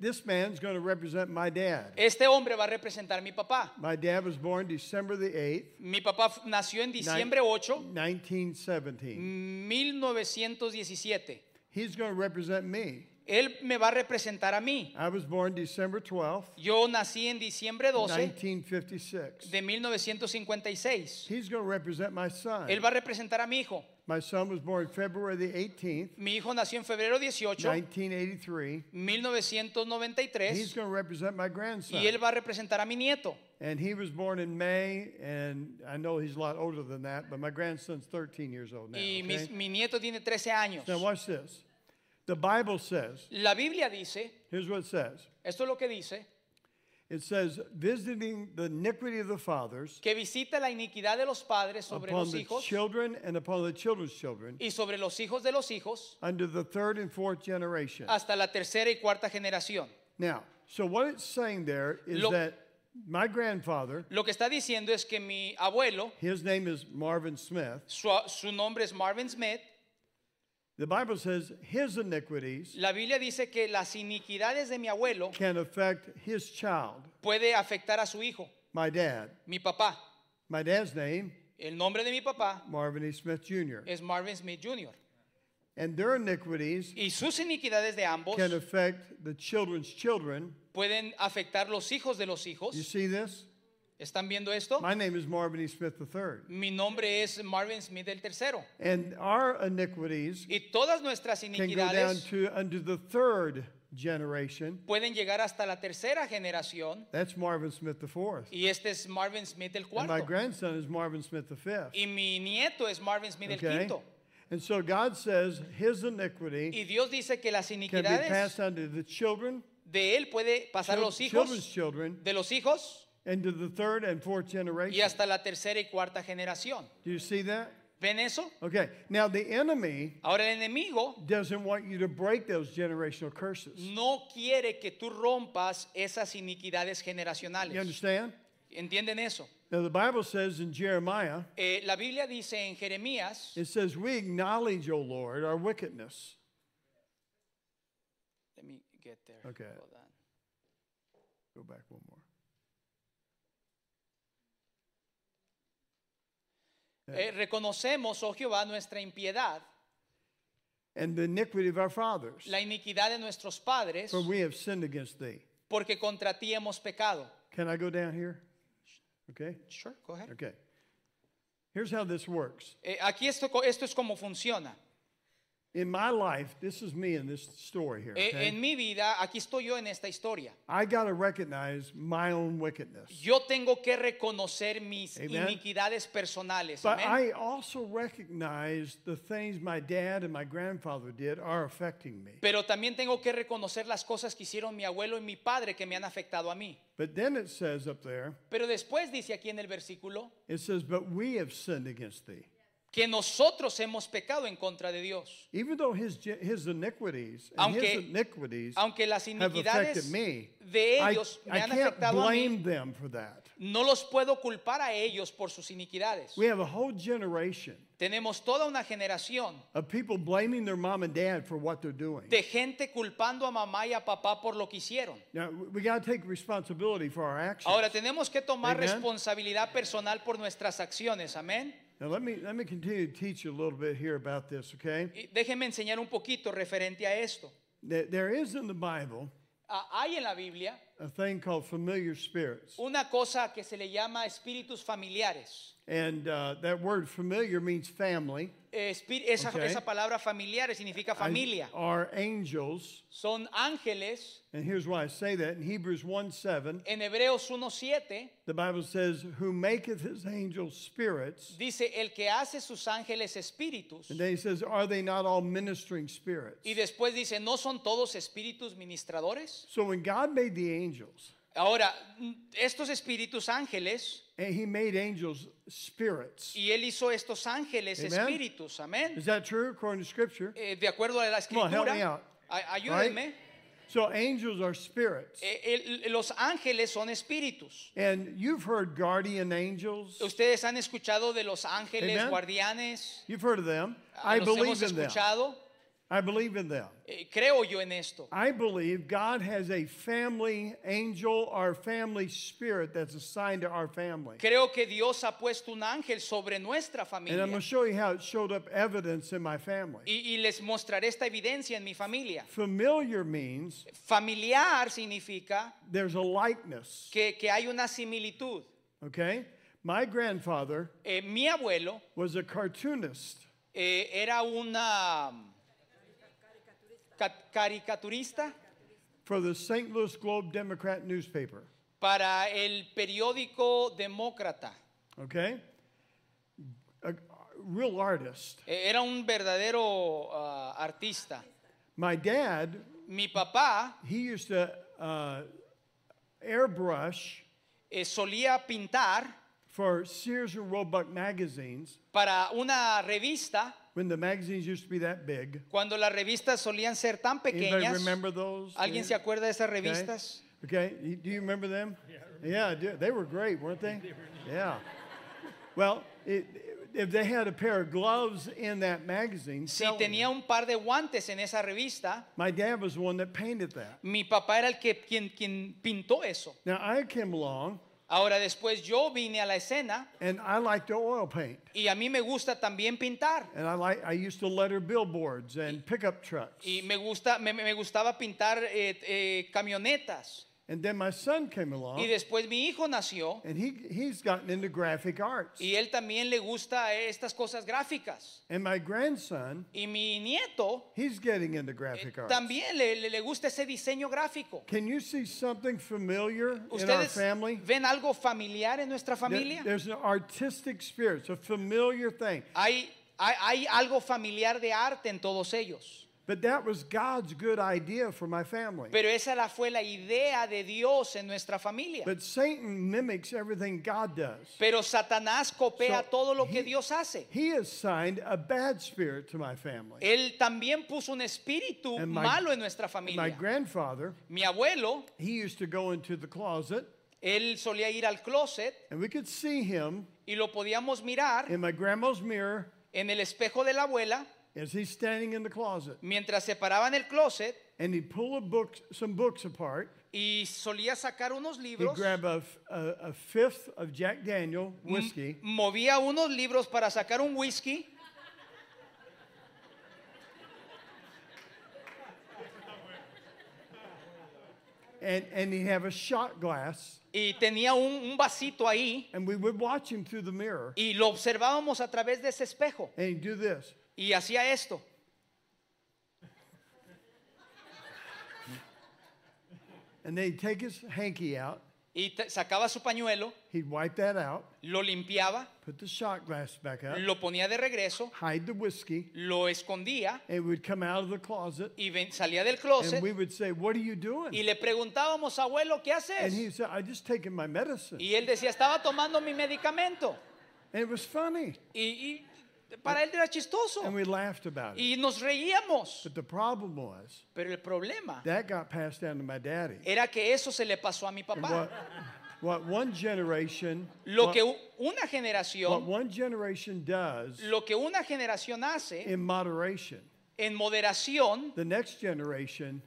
This man's going to represent my dad. Este hombre va a representar a mi papá. My dad was born December the 8th, Mi papá nació en diciembre 8, 1917. 1917. He's going to represent me. Él me va a representar a mí. I was born December 12th, Yo nací en diciembre 12 1956. de 1956. He's going to represent my son. Él va a representar a mi hijo. My son was born February the 18th, Mi hijo nació en febrero 18, 1983. 1993, He's going to represent my grandson. y él va a representar a mi nieto. And he was born in May, and I know he's a lot older than that, but my grandson's 13 years old now. Y mi, okay? mi nieto tiene 13 años. Now, watch this. The Bible says, La Biblia dice, here's what it says esto es lo que dice, it says, visiting the iniquity of the fathers que visita la iniquidad de los padres sobre upon los the hijos children and upon the children's children y sobre los hijos de los hijos under the third and fourth generation. hasta la tercera y cuarta generación. Now, so what it's saying there is Lo- that my grandfather, Lo que está diciendo es que mi abuelo, his name is Marvin Smith, su, su nombre es Marvin Smith, the Bible says his iniquities la Biblia dice que las iniquidades de mi abuelo can affect his child, puede afectar a su hijo, my dad. mi papá. My dad's name, El nombre de mi papá Marvin E. Smith Jr. es Marvin Smith Jr. And their iniquities Y sus iniquidades de ambos can affect the children's children. pueden afectar los hijos de los hijos. You see this? ¿Están viendo esto? My name is Marvin E. Smith III. Mi nombre es Marvin Smith el tercero. And our iniquities Y todas nuestras can go down iniquidades to under the third generation. pueden llegar hasta la tercera generación. That's Marvin Smith IV. Y este es Marvin Smith el And my cuarto. grandson is Marvin Smith V. Y mi nieto es Marvin Smith el Okay? quinto. And so God says his iniquity Y Dios dice que las can be iniquidades passed on to the children, de él puede pasar los chil- children's hijos, children, de los hijos and to the third and fourth generation. y hasta la tercera y cuarta generación. Do you see that? ¿Ven eso? Okay. Now the enemy Ahora el enemigo doesn't want you to break those generational curses. no quiere que tú rompas esas iniquidades You generacionales. understand? ¿Entienden eso? Now the Bible says in Jeremiah, Eh, la Biblia dice en Jeremías, it says, We acknowledge, O Lord, our wickedness. let me get there. Okay. Hold on. Go back one more. Eh, reconocemos, oh Jehová, nuestra impiedad, And the iniquity of our fathers. la iniquidad de nuestros padres, For we have sinned against thee. porque contra ti hemos pecado. Can I go down here? Okay. Sure, go ahead. Okay. Here's how this works. Eh, aquí esto, esto es como funciona. In my life, this is me in this story here. Okay? en mi vida, aquí estoy yo en esta historia. I got to recognize my own wickedness. Yo tengo que reconocer mis Amen. iniquidades personales. But Amén. I also recognize the things my dad and my grandfather did are affecting me. Pero también tengo que reconocer las cosas que hicieron mi abuelo y mi padre que me han afectado a mí. But then it says up there, Pero después dice aquí en el versículo it says, But we have sinned against thee. Que nosotros hemos pecado en contra de Dios. Even though his, his iniquities and his Aunque- iniquities Aunque las iniquidades me, de I, ellos me I han afectado a mí, them for that. no los puedo culpar a ellos por sus iniquidades. We have a whole generation Tenemos toda una generación of people blaming their mom and dad for what they're doing. de gente culpando a mamá y a papá por lo que hicieron. Now, we take responsibility for our actions. Ahora tenemos que tomar Amen. responsabilidad personal por nuestras acciones, amén. Now, let me, let me continue to teach you a little bit here about this, okay? Y déjenme enseñar un poquito referente a esto. There, there is in the Bible Ah, hay en la Biblia a thing called familiar spirits. una cosa que se le llama espíritus familiares. And uh, that word familiar means family. Espí- esa, Okay. esa palabra familiares significa familia. Are angels. Son ángeles. And here's why I say that. In Hebrews 1 7, En Hebreos 1.7 the Bible says, Who maketh his angels spirits. dice, el que hace sus ángeles espíritus. And then he says, Are they not all ministering spirits? Y después dice, ¿no son todos espíritus ministradores? So when God made the angels, Ahora, mm, estos espíritus ángeles, and he made angels spirits. y él hizo estos ángeles Amen. espíritus, amén. Is that true according to Scripture? Eh, de acuerdo a la Come on, help me escritura, out. ayúdenme. So angels are spirits. Eh, el- los ángeles son espíritus. And you've heard guardian angels. Ustedes han escuchado de los ángeles Amen. guardianes. You've heard of them. Ah, I los believe hemos in them. I believe in them. Eh, creo yo en esto. I believe God has a family angel or family spirit that's assigned to our family. Creo que Dios ha puesto un ángel sobre nuestra And I'm going to show you how it showed up evidence in my family. Y, y les mostraré esta evidencia en mi familia. Familiar means Familiar significa there's a likeness. que, que hay una similitud. Okay? My grandfather Eh, mi abuelo was a cartoonist. eh, era una ca- caricaturista for the St. Louis Globe Democrat newspaper. para el periódico Demócrata. Okay? A, a real artist. Era un verdadero ah, artista. My dad, Mi papá he used to uh, airbrush eh, solía pintar for Sears and Roebuck magazines para una revista when the magazines used to be that big. cuando las revistas solían ser tan pequeñas. Anybody pequeñas. remember those? ¿Alguien se acuerda de esas revistas? Okay, you- do you remember them? Yeah, I do. they were great, weren't they? Yeah. Well, it, if they had a pair of gloves in that magazine, Si selling tenía un par de guantes en esa revista, my dad was the one that painted that. mi papá era el que quien, quien pintó eso. Now I came along Ahora después yo vine a la escena and I like to oil paint. y a mí me gusta también pintar. And I like I used to letter billboards and pickup trucks. Y me, gusta, me, me gustaba pintar eh, eh, camionetas. And then my son came Y along después mi hijo nació and he he's gotten into graphic arts. y él también le gusta estas cosas gráficas. And my grandson, Y mi nieto he's getting into eh, graphic arts. también le, le- le gusta ese diseño gráfico. Can you see something familiar in our ¿Ustedes family? ven algo familiar en nuestra There- familia? There's an artistic spirit, it's a familiar thing. Hay, hay, hay algo familiar de arte en todos ellos. But that was God's good idea for my family. Pero esa la fue la idea de Dios en nuestra familia. But Satan mimics everything God does. Pero Satanás copia So, todo lo que Dios hace. He assigned a bad spirit to my family. Él también puso un espíritu And my- malo en nuestra familia. My grandfather, Mi abuelo, he used to go into the closet él solía ir al closet and we could see him y lo podíamos mirar in my grandma's mirror en el espejo de la abuela as he's standing in the closet. mientras se paraba en el closet And he'd pull a book, some books apart. y solía sacar unos libros. He'd grab a, a- a fifth of Jack Daniel whiskey. Movía unos libros para sacar un whisky And, and he'd have a shot glass. y tenía un, un vasito ahí And we would watch him through the mirror. y lo observábamos a través de ese espejo And he'd do this. Y hacía esto. And then he'd take his hanky out. Y sacaba su pañuelo, He'd wipe that out. lo limpiaba, Put the shot glass back up. lo ponía de regreso, Hide the whiskey. lo escondía And would come out of the closet. y ven- salía del And closet we would say, What are you y doing? le preguntábamos, abuelo, ¿qué And he haces? said, I just taken my medicine. Y él decía, estaba tomando mi medicamento. And it was funny. Y, y para él era chistoso. And we laughed about it. Y nos reíamos. But the problem was Pero el problema that got passed down to my daddy. era que eso se le pasó a mi papá. what, what one generation Lo what, que una what generación, one generation does lo que una generación hace in moderation, en moderación, the next generation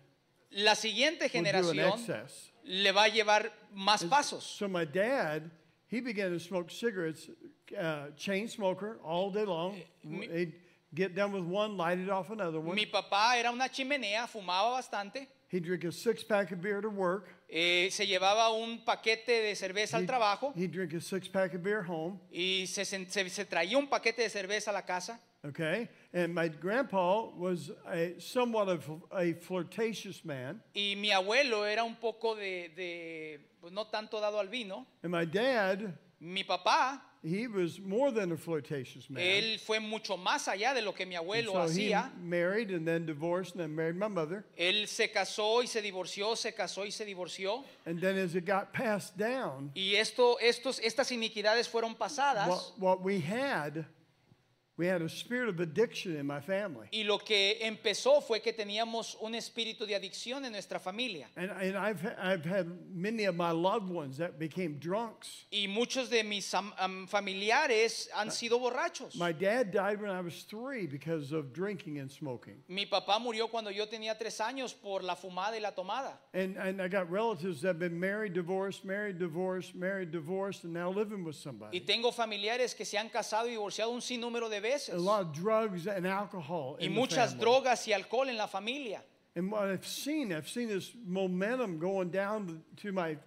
la siguiente generación excess. le va a llevar más pasos. So my dad, he began to smoke cigarettes, uh, chain smoker, all day long. mi- He'd get done with one, light it off another one. Mi papá era una chimenea, fumaba bastante, He'd drink a six pack of beer to work. eh, se llevaba un paquete de cerveza al He'd, trabajo he'd drink a six pack of beer home. y se, se- se traía un paquete de cerveza a la casa. Okay, and my grandpa was a somewhat of a flirtatious man, Y mi abuelo era un poco de, de, pues no tanto dado al vino. and my dad, Mi papá, he was more than a flirtatious man. él fue mucho más allá de lo que mi abuelo so he married and then divorced and then married my mother. Él se casó y se divorció, se casó y se divorció. And then as it got passed down, Y esto, estos, estas iniquidades fueron pasadas. what, what we had, we had a spirit of addiction in my family. Y lo que empezó fue que teníamos un espíritu de adicción en nuestra familia. And, and I've, I've had many of my loved ones that became drunks. Y muchos de mis am- am- familiares han sido borrachos. My dad died when I was three because of drinking and smoking. Mi papá murió cuando yo tenía tres años por la fumada y la tomada. And, and I got relatives that have been married, divorced, married, divorced, married, divorced, and now living with Y somebody. tengo familiares que se han casado y divorciado un sinnúmero de veces. A lot of drugs and alcohol Y in the muchas family. drogas y alcohol en la familia. And what I've seen, I've seen this momentum going down to my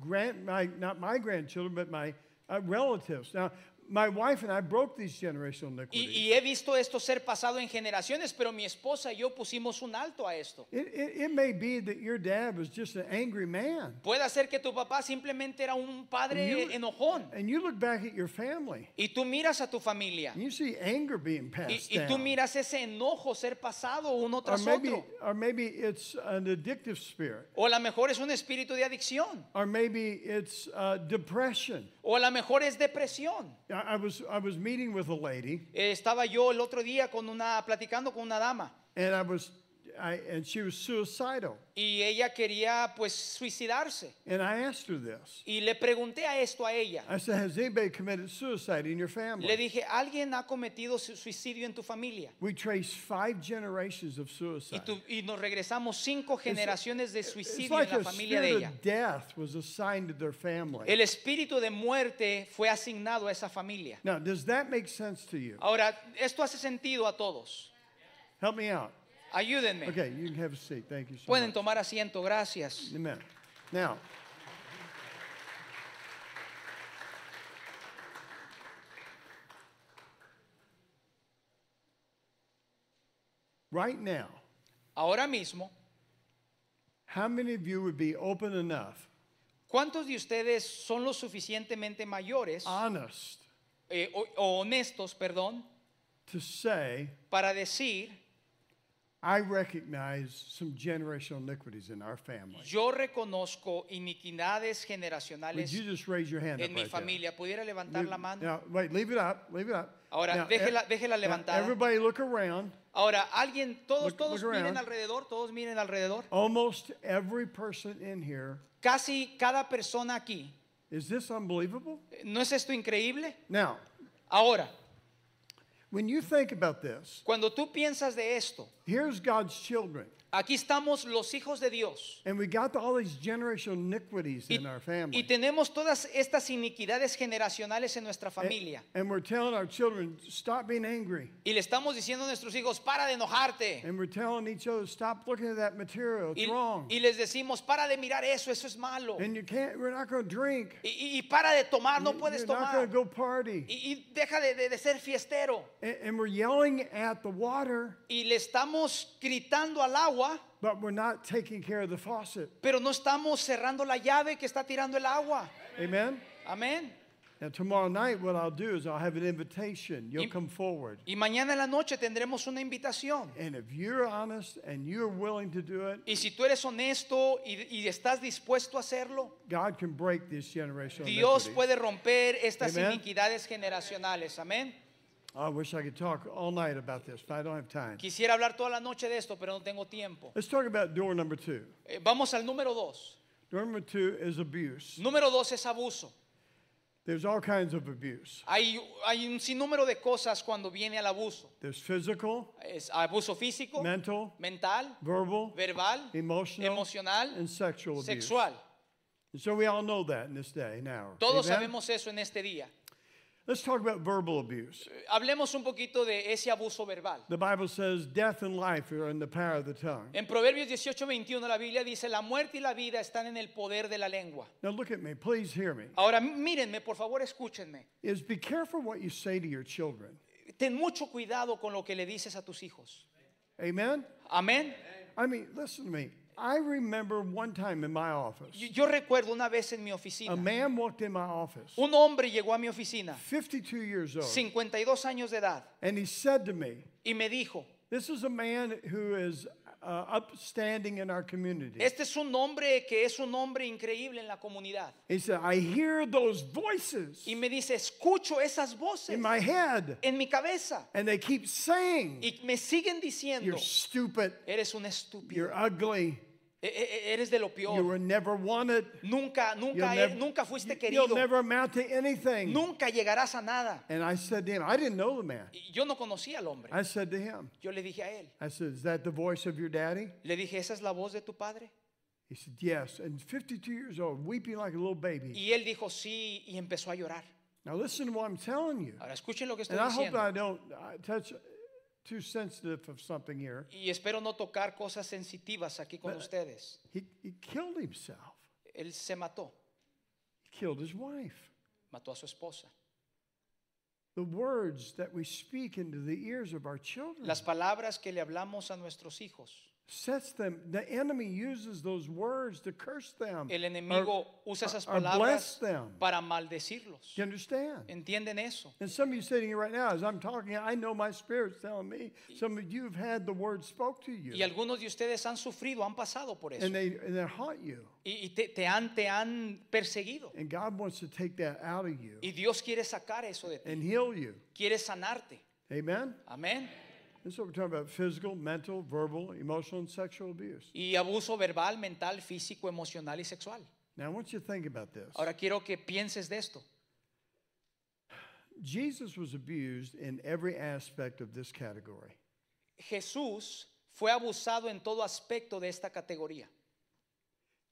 grand, my not my grandchildren, but my uh, relatives. Now, my wife and I broke these generational Y, y he visto esto ser pasado en generaciones, pero mi esposa y yo pusimos un alto a esto. It, it, it may be that your dad was just an angry man. Puede ser que tu papá simplemente era un padre You- enojón. And you look back at your family Y tú miras a tu familia. you see anger being Y, passed y tú down. miras ese enojo ser pasado uno Or tras maybe, otro. or maybe it's an addictive spirit. O a lo mejor es un espíritu de adicción. Or maybe it's uh, depression. O a lo mejor es depresión. I, I was, I was meeting with a lady. Eh, Estaba yo el otro día con una, platicando con una dama. And I was, I, and she was suicidal. y ella quería pues suicidarse. And I asked her this. Y le pregunté a esto a ella. I said, Has anybody committed suicide in your Le family? dije, ¿alguien ha cometido su- suicidio en tu familia? We traced five generations of Y, suicide. tu- y nos regresamos cinco generaciones de suicidio like en la familia de ella. death was assigned to their family. El espíritu de muerte fue asignado a esa familia. Now, does that make sense to you? Ahora, esto hace sentido a todos. Help me out. Ayúdenme. Okay, you can have a seat. Thank you so Pueden much. tomar asiento, gracias. Amen. Now, right now, Ahora mismo, how many of you would be open enough, ¿cuántos de ustedes son lo suficientemente mayores honest, eh, o, o honestos, perdón, to say, para decir, I recognize some generational iniquities in our family? yo reconozco iniquidades Would generacionales you just raise your hand en up mi right familia? ¿Pudiera levantar la mano? Now, wait, leave it up, leave it up. Ahora, Now, déjela- e- déjela now, levantada. everybody look around. Ahora, alguien, todos, Look- todos look miren around. alrededor, todos miren alrededor. Almost every person in here. Casi cada persona aquí. Is this unbelievable? ¿No es esto increíble? Now, Ahora, when you think about this, cuando tú piensas de esto, here's God's children. Aquí estamos los hijos de Dios. And we got all these generational iniquities Y, in our y family. tenemos todas estas iniquidades generacionales en nuestra And, familia. and we're telling our children, stop being angry. Y le estamos diciendo a nuestros hijos, para de enojarte. And we're telling each other, stop looking at that material. It's Y, wrong. y les decimos, para de mirar eso, eso es malo. And you can't, we're not going to drink. Y, y- y para de tomar, no puedes You're not going tomar. to go party. Y, y deja de, de- de ser fiestero. And, and we're yelling at the water, Y le estamos gritando al agua, but we're not taking care of the faucet. pero no estamos cerrando la llave que está tirando el agua. Amen? Now, tomorrow night, what I'll do is I'll have an invitation. You'll Y- come forward. Y mañana en la noche tendremos una invitación. And if you're honest and you're willing to do it, Y si tú eres honesto y, y estás dispuesto a hacerlo, God can break this generational Dios puede romper estas Amen. iniquidades generacionales. Amén. I wish I could talk all night about this, but I don't have time. Quisiera hablar toda la noche de esto, pero no tengo tiempo. Let's talk about door number two. Eh, vamos al número dos. Door number two is abuse. Número dos es abuso. There's all kinds of abuse. Hay, hay un sinnúmero de cosas cuando viene al abuso. There's physical, Es abuso físico, mental, mental, verbal, verbal, emotional, emocional, and sexual abuse. sexual. And so we all know that in this day now. Todos Amen? sabemos eso en este día. Let's talk about verbal abuse. Hablemos un poquito de ese abuso verbal. The Bible says death and life are in the power of the tongue. En Proverbios 18, 21 la Biblia dice, la muerte y la vida están en el poder de la lengua. Now look at me, please hear me. Ahora mírenme, por favor, escúchenme. Is be careful what you say to your children. Ten mucho cuidado con lo que le dices a tus hijos. Amen? Amén. I mean, listen to me. I remember one time in my office, Yo, yo recuerdo una vez en mi oficina. a man walked in my office, un hombre llegó a mi oficina, 52 years old, 52 años de edad, and he said to me, y me dijo, This is a man who is uh, upstanding in our community. este es un hombre que es un hombre increíble en la comunidad. He said, I hear those voices Y me dice, escucho esas voces in my head, en mi cabeza. And they keep saying, y me siguen diciendo, You're stupid, eres un estúpido, you're ugly, e- eres de lo you peor, were never wanted, nunca, you'll nunca, never, nunca fuiste you'll querido, never amount to anything. nunca llegarás a nada. And I said to him, I didn't know the man. Y yo no conocía al hombre. I said to him, Yo le dije a él, I said, Is that the voice of your daddy? le dije, ¿esa es la voz de tu padre? He said, Yes. And 52 years old, weeping like a little baby. Y él dijo, sí, y empezó a llorar. Now listen to what I'm telling you. Ahora escuchen lo que estoy And I hope diciendo. I don't uh, touch too sensitive of something here. Y espero no tocar cosas sensitivas aquí con ustedes. He, he killed himself. Él se mató, He killed his wife. mató a su esposa. the words that we speak into the ears of our children Las palabras que le hablamos a nuestros hijos. Sets them. The enemy uses those words to curse them. El or- usa esas palabras them. para maldecirlos. You understand? ¿Entienden eso? And some of you sitting here right now, as I'm talking, I know my spirit's telling me. Some of you have had the word spoke to you, Y algunos de ustedes han sufrido, han pasado por eso. and they and they haunt you. Y, y te, te han, te han perseguido. And God wants to take that out of you Y Dios quiere sacar eso de ti. and heal you. Quiere sanarte. Amen. Amén. This is what we're talking about: physical, mental, verbal, emotional, and sexual abuse. Y abuso verbal, mental, físico, emocional y sexual. Now, I want you to think about this. Ahora quiero que pienses de esto. Jesus was abused in every aspect of this category. Jesús fue abusado en todo aspecto de esta categoría.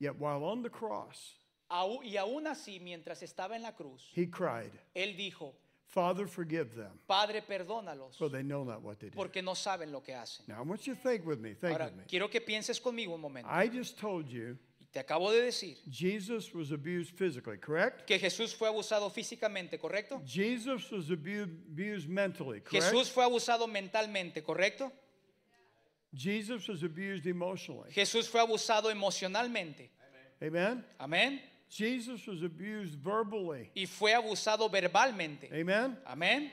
Yet, while on the cross, y aún así, mientras estaba en la cruz, he cried, Él dijo, Father, forgive them, Padre, perdónalos, for they know not what they do. porque no saben lo que hacen. Now, I want you to think with me. Think Ahora, with me. quiero que pienses conmigo un momento. I just told you te acabo de decir Jesus was abused physically, correct? que Jesús fue abusado físicamente, ¿correcto? Jesus was abused, abused mentally, correct? Jesús fue abusado mentalmente, ¿correcto? Jesus was abused emotionally. Jesús fue abusado emocionalmente. Amen? Amén. Jesus was abused verbally. Y fue abusado verbalmente. Amen? Amén.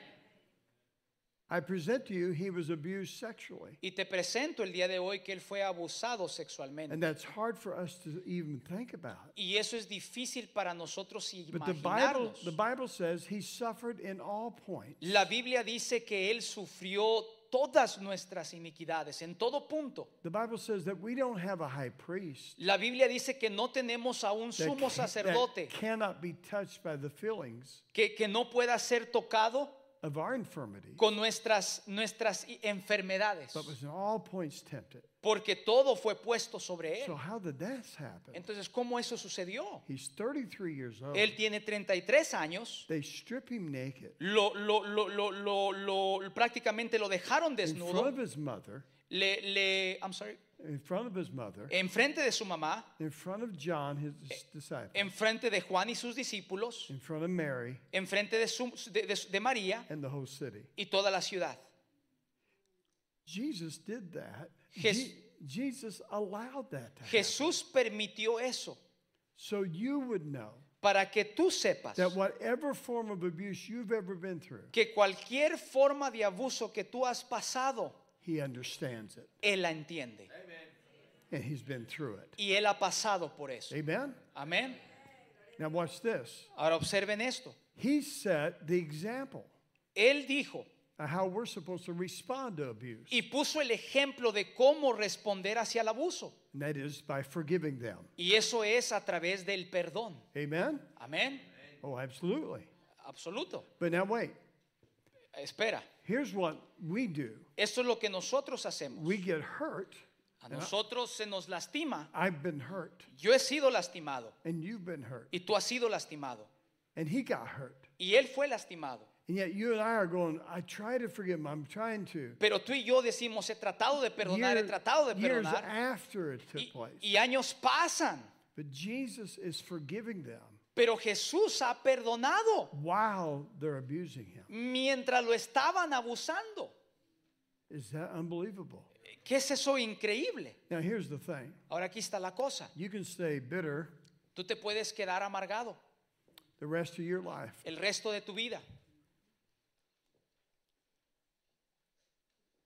I present to you, he was abused sexually. Y te presento el día de hoy que él fue abusado sexualmente. And that's hard for us to even think about. Y eso es difícil para nosotros But the Bible, the Bible says he suffered in all points. La Biblia dice que él sufrió todas nuestras iniquidades, en todo punto. The Bible says that we don't have a high priest La Biblia dice que no tenemos a un that, sumo ca- that sacerdote cannot be touched by the feelings que, que no pueda ser tocado of our infirmity, con nuestras, nuestras enfermedades, but was in all points tempted. porque todo fue puesto sobre él. So how did happen? Entonces, ¿cómo eso sucedió? He's 33 years old. Él tiene 33 años, They strip him naked lo, lo, lo, lo, lo, lo- prácticamente lo dejaron in front desnudo, of his mother, le, le, I'm sorry, in front of his mother, enfrente de su mamá, in front of John, his eh, disciple, enfrente de Juan y sus discípulos, in front of Mary enfrente de, su, de, de- de María and the whole city. y toda la ciudad. Jesus did that. Jes- Je- Jesus allowed that to happen. Jesús permitió eso So you would know para que tú sepas that whatever form of abuse you've ever been through, que cualquier forma de abuso que tú has pasado, he understands it. Él la entiende. And he's been through it. Y Él ha pasado por eso. Amen? Amén. Now watch this. Ahora observen esto. He set the example Él dijo how we're supposed to respond to abuse. y puso el ejemplo de cómo responder hacia el abuso. And that is by forgiving them. Y eso es a través del perdón. Amen? Amén. Oh, absolutely. Absoluto. But now wait. Espera. Here's what we do. Esto es lo que nosotros hacemos. We get hurt. A nosotros se nos lastima. I've been hurt. Yo he sido lastimado And you've been hurt. y tú has sido lastimado. And he got hurt. Y él fue lastimado. And yet you and I are going, I try to forgive him. I'm trying to. Pero tú y yo decimos, he tratado de perdonar, he tratado de years perdonar. after it took Y, place. y años pasan. But Jesus is forgiving them Pero Jesús ha perdonado while they're abusing him. mientras lo estaban abusando. Is that unbelievable? ¿Qué es eso increíble? Now, here's the thing Ahora aquí está la cosa. you can stay bitter Tú te puedes quedar amargado the rest of your life. el resto de tu vida.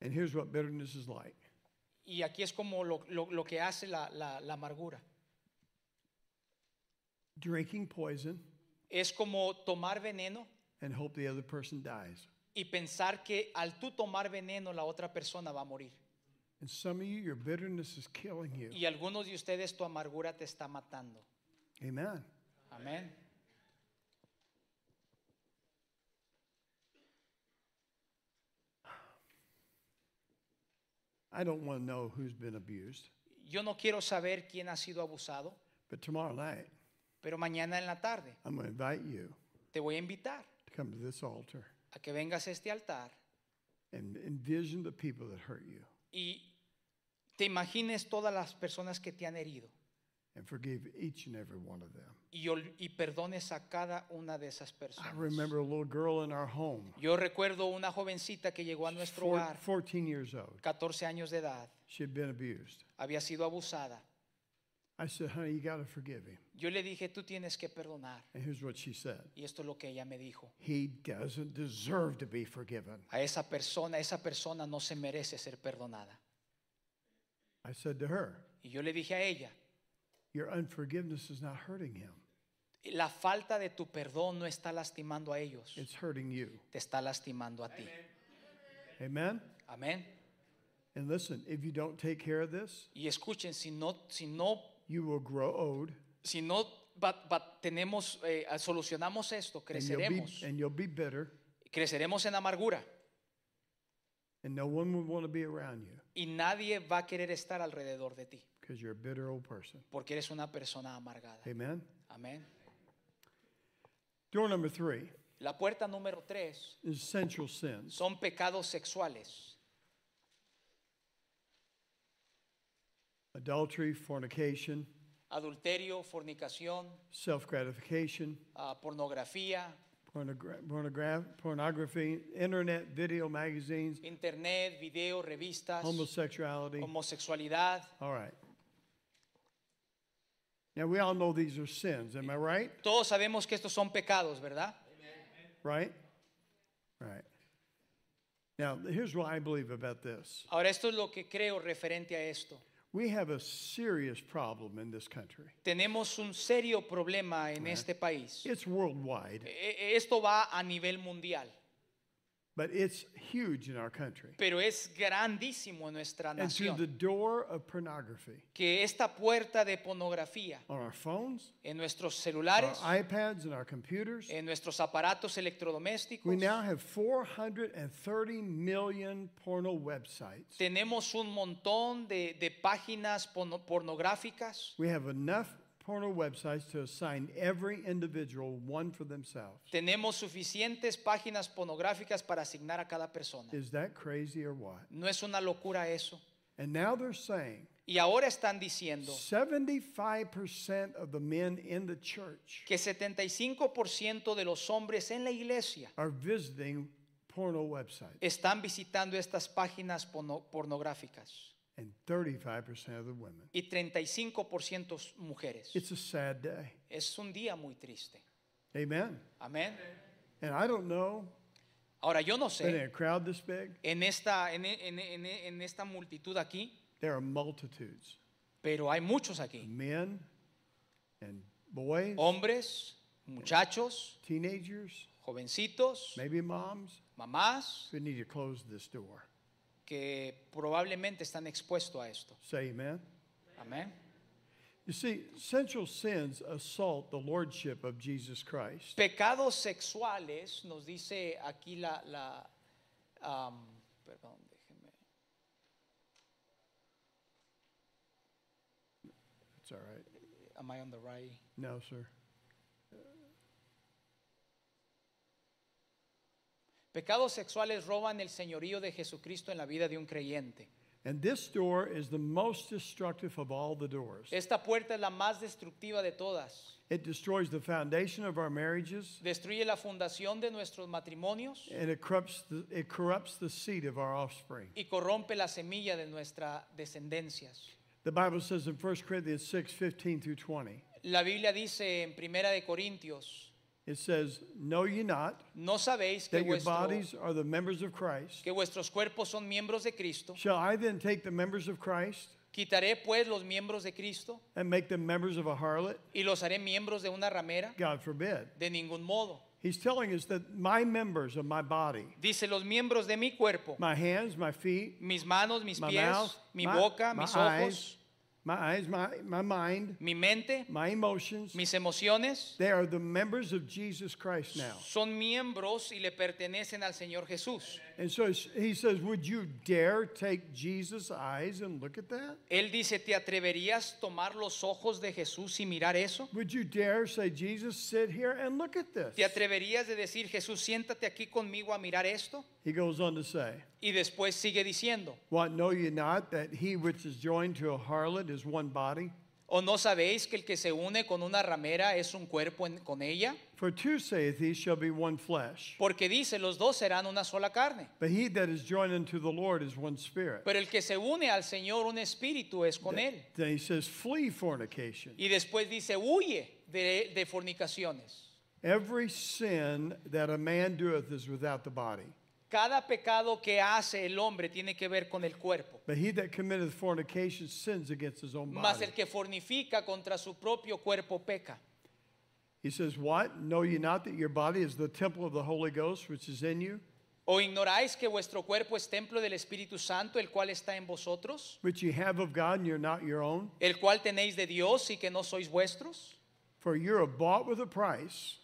And here's what bitterness is like Y aquí es como lo, lo- lo que hace la, la- la amargura. drinking poison Es como tomar veneno and hope the other person dies. y pensar que al tú tomar veneno la otra persona va a morir. And some of you, your bitterness is killing you. Y algunos de ustedes tu amargura te está matando. Amen. Amén. I don't want to know who's been abused, Yo no quiero saber quién ha sido abusado, but tomorrow night, pero mañana en la tarde I'm going to invite you te voy a invitar to come to this altar a que vengas a este altar and envision the people that hurt you. y te imagines todas las personas que te han herido and forgive each and every one of them. y, y perdones a cada una de esas I personas. remember a little girl in our home, Yo recuerdo una jovencita que llegó a nuestro four- hogar, 14 years old. 14 años de edad, She had been abused. había sido abusada. I said, honey, you got to forgive him. Yo le dije, tú tienes que perdonar. And here's what she said Y esto es lo que ella me dijo. He doesn't deserve to be forgiven. A esa persona, esa persona no se merece ser perdonada. I said to her, Y yo le dije a ella, Your unforgiveness is not hurting him, la falta de tu perdón no está lastimando a ellos, it's hurting you. te está lastimando a ti. Amen? Amén. And listen, if you don't take care of this, Y escuchen, si no, si no, you will grow old si no va- va- tenemos, eh, solucionamos esto, creceremos. and you'll, be, and you'll be bitter, creceremos en amargura and no one will want to be around you y nadie va a querer estar alrededor de ti, because you're a bitter old person. porque eres una persona amargada. Amen? Amén. Door number three La puerta número tres is sensual sins. son pecados sexuales. Adultery, fornication, Adulterio, fornicación, self gratification, ah, pornografía, pornogra- pornogra- pornography, internet, video, magazines, internet, video, revistas, homosexuality. homosexualidad. All right. Now, we all know these are sins, am I right? Todos sabemos que estos son pecados, ¿verdad? Right? Right. Now, here's what I believe about this Ahora, esto es lo que creo referente a esto. We have a serious problem in this country, Tenemos un serio problema en este país. it's worldwide, E- Esto va a nivel mundial, but it's huge in our country. pero es grandísimo en nuestra And through the nación. door of pornography Que esta puerta de pornografía on our phones, en nuestros our celulares, iPads, and our computers, en nuestros aparatos electrodomésticos, we now have 430 million porno websites. tenemos un montón de, de páginas porno- pornográficas. We have enough porno websites to assign every individual one for themselves. Tenemos suficientes páginas pornográficas para asignar a cada persona. Is that crazy or what? ¿No es una locura eso? And now they're saying Y ahora están diciendo 75% of the men in the church que 75% de los hombres en la iglesia are visiting porno websites están visitando estas páginas porno- pornográficas and 35% of the women. y 35% mujeres. It's a sad day. Es un día muy triste. Amen. Amén. And I don't know, Ahora yo no but in sé, a crowd this big, en esta, en, en- en- en esta multitud aquí, there are multitudes pero hay muchos aquí. men and boys, Hombres, muchachos, teenagers, jovencitos, maybe moms mamás, who need to close this door. Que probablemente están expuestos a esto. Say amen. Amén. You see, sensual sins assault the lordship of Jesus Christ. Pecados sexuales, nos dice aquí la, la am, perdón, déjeme. It's all right. Am I on the right? No, sir. Pecados sexuales roban el señorío de Jesucristo en la vida de un creyente. And this door is the most destructive of all the doors. Esta puerta es la más destructiva de todas. It destroys the foundation of our marriages Destruye la fundación de nuestros matrimonios and it corrupts the, it corrupts the seed of our offspring. y corrompe la semilla de nuestras descendencias. The Bible says in 1 Corinthians 6 15 through 20, La Biblia dice en Primera de Corintios, it says, Know ye not no sabéis que, that your vuestro- bodies are the members of Christ? que vuestros cuerpos son miembros de Cristo. Shall I then take the members of Christ Quitaré pues los miembros de Cristo and make them members of a harlot? y los haré miembros de una ramera. God forbid. De ningún modo. He's telling us that my members of my body, Dice los miembros de mi cuerpo, my hands, my feet, mis manos, mis my pies, mouth, mi my, boca, my mis eyes, ojos, my eyes, my, my mind, mi mente, my emotions, mis emociones, they are the members of Jesus Christ now. son miembros y le pertenecen al Señor Jesús. And so he says, Would you dare take Jesus' eyes and look at that? Él dice, ¿te atreverías tomar los ojos de Jesús y mirar eso? Would you dare say, Jesus, sit here and look at this? ¿Te atreverías de decir, Jesús, siéntate aquí conmigo a mirar esto? He goes on to say, Y después sigue diciendo, What know ye not that he which is joined to a harlot is one body? ¿O no sabéis que el que se une con una ramera es un cuerpo en- con ella? For two saith he shall be one flesh. Porque dice, los dos serán una sola carne. But he that is joined unto the Lord is one spirit. Pero el que se une al Señor, un espíritu es con él. Then he says, flee fornication. Y después dice, huye de, de fornicaciones. Every sin that a man doeth is without the body. Cada pecado que hace el hombre tiene que ver con el cuerpo. But he that committeth fornication sins against his own Mas body. el que fornifica contra su propio cuerpo peca. He says, What? Know ye not that your body is the temple of the Holy Ghost which is in you, ¿O ignoráis que vuestro cuerpo es templo del Espíritu Santo, el cual está en vosotros? which ye have of God, and you're not your own? El cual tenéis de Dios y que no sois vuestros? For you're bought with a price.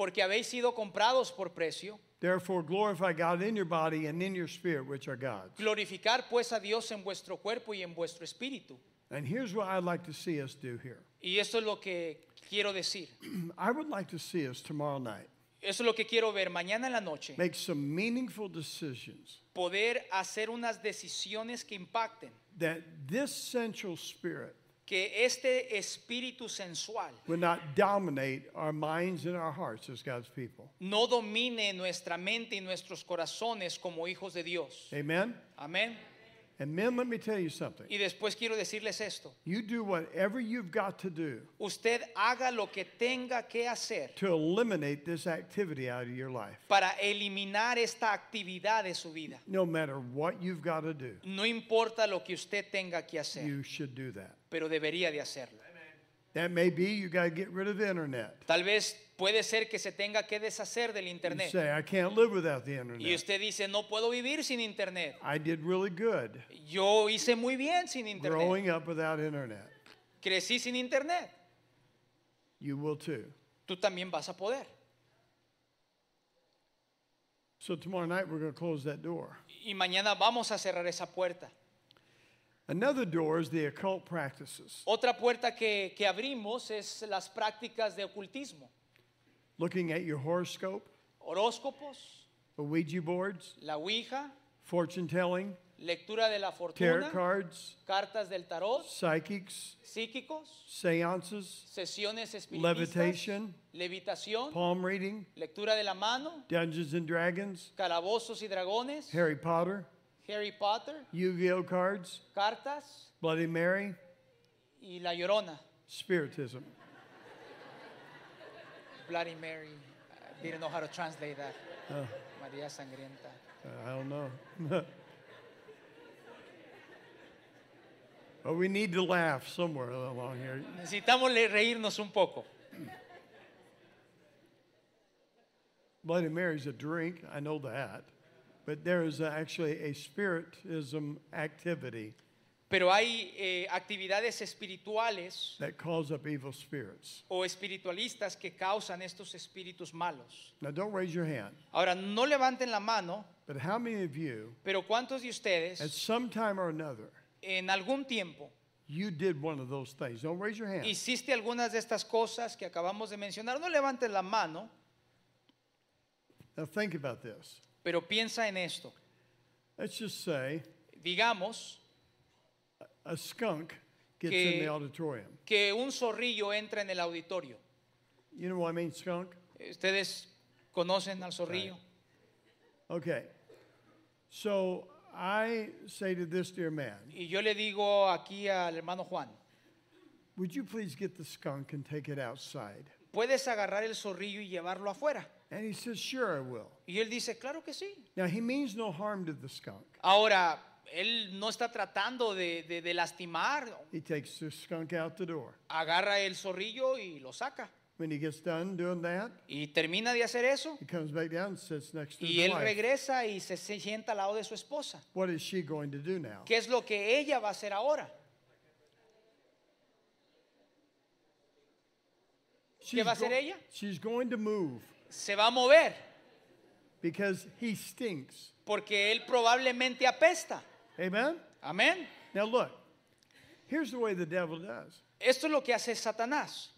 Porque habéis sido comprados por precio. Therefore glorify God in your body and in your spirit, which are God's. Glorificar pues a Dios en vuestro cuerpo y en vuestro espíritu. And here's what I'd like to see us do here. Y esto es lo que quiero decir. I would like to see us tomorrow night Eso es lo que quiero ver mañana en la noche. make some meaningful decisions Poder hacer unas decisiones que impacten. that this central spirit Que este espíritu sensual would not dominate our minds and our hearts as God's people. no domine nuestra mente y nuestros corazones como hijos de Dios. Amen? Amén. And men, let me tell you something. Y después quiero decirles esto. You do whatever you've got to do Usted haga lo que tenga que hacer to eliminate this activity out of your life, para eliminar esta actividad de su vida. no matter what you've got to do. No importa lo que usted tenga que hacer, You should do that. Pero debería de hacerlo. That may be you got to get rid of the internet. Tal vez puede ser que se tenga que deshacer del You internet. say, I can't live without the Y usted dice, no puedo vivir sin internet. I did really good Yo hice muy bien sin internet. growing up without internet. Crecí sin internet. You will too. Tú también vas a poder. So tomorrow night we're going to close that door. Y mañana vamos a cerrar esa puerta. Another door is the occult practices, Otra puerta que, que abrimos es las prácticas de ocultismo. looking at your horoscope, Horóscopos, Ouija boards, la Ouija, fortune telling, lectura de la tarot cards, cartas del tarot, psychics, psíquicos, seances, sesiones espiritistas, levitation, levitación, palm reading, lectura de la mano, Dungeons and Dragons, calabozos y dragones, Harry Potter, Harry Potter, Yu-Gi-Oh cards, cartas Bloody Mary, y la llorona, Spiritism. Bloody Mary. I didn't know how to translate that. Oh, María Sangrienta. Uh, I don't know. but we need to laugh somewhere along here. Necesitamos reírnos un poco. Bloody Mary's a drink, I know that. But there is actually a spiritism activity Pero hay eh, actividades espirituales that calls up evil spirits. o espiritualistas que causan estos espíritus malos. Now, don't raise your hand, Ahora, no levanten la mano, but how many of you, pero ¿cuántos de at some time or another, en algún tiempo you did one of those things? Don't raise your hand. hiciste algunas de estas cosas que acabamos de mencionar? No levanten la mano, Now, think about this. Pero piensa en esto. Let's just say Digamos a skunk gets Que- in the auditorium. que un zorrillo entra en el auditorio. You know what I mean, skunk? ¿Ustedes conocen al zorrillo? Okay. So I say to this dear man, Y yo le digo aquí al hermano Juan, would you please get the skunk and take it outside? ¿puedes agarrar el zorrillo y llevarlo afuera? And he says, sure, I will. Y él dice, claro que sí. Now, he means no harm to the skunk. Ahora, él no está tratando de, de- de lastimar, He takes the skunk out the door. agarra el zorrillo y lo saca. When he gets done doing that, Y termina de hacer eso. he comes back down and sits next to Y él wife. regresa y se, sienta al lado de su esposa. What is she going to do now? ¿Qué es lo que ella va a hacer ahora? She's va a hacer ella? She's going to move Se va a mover because he stinks. porque él probablemente apesta. Amen? Amén. Now, look, here's the way the devil does Esto es lo que hace Satanás.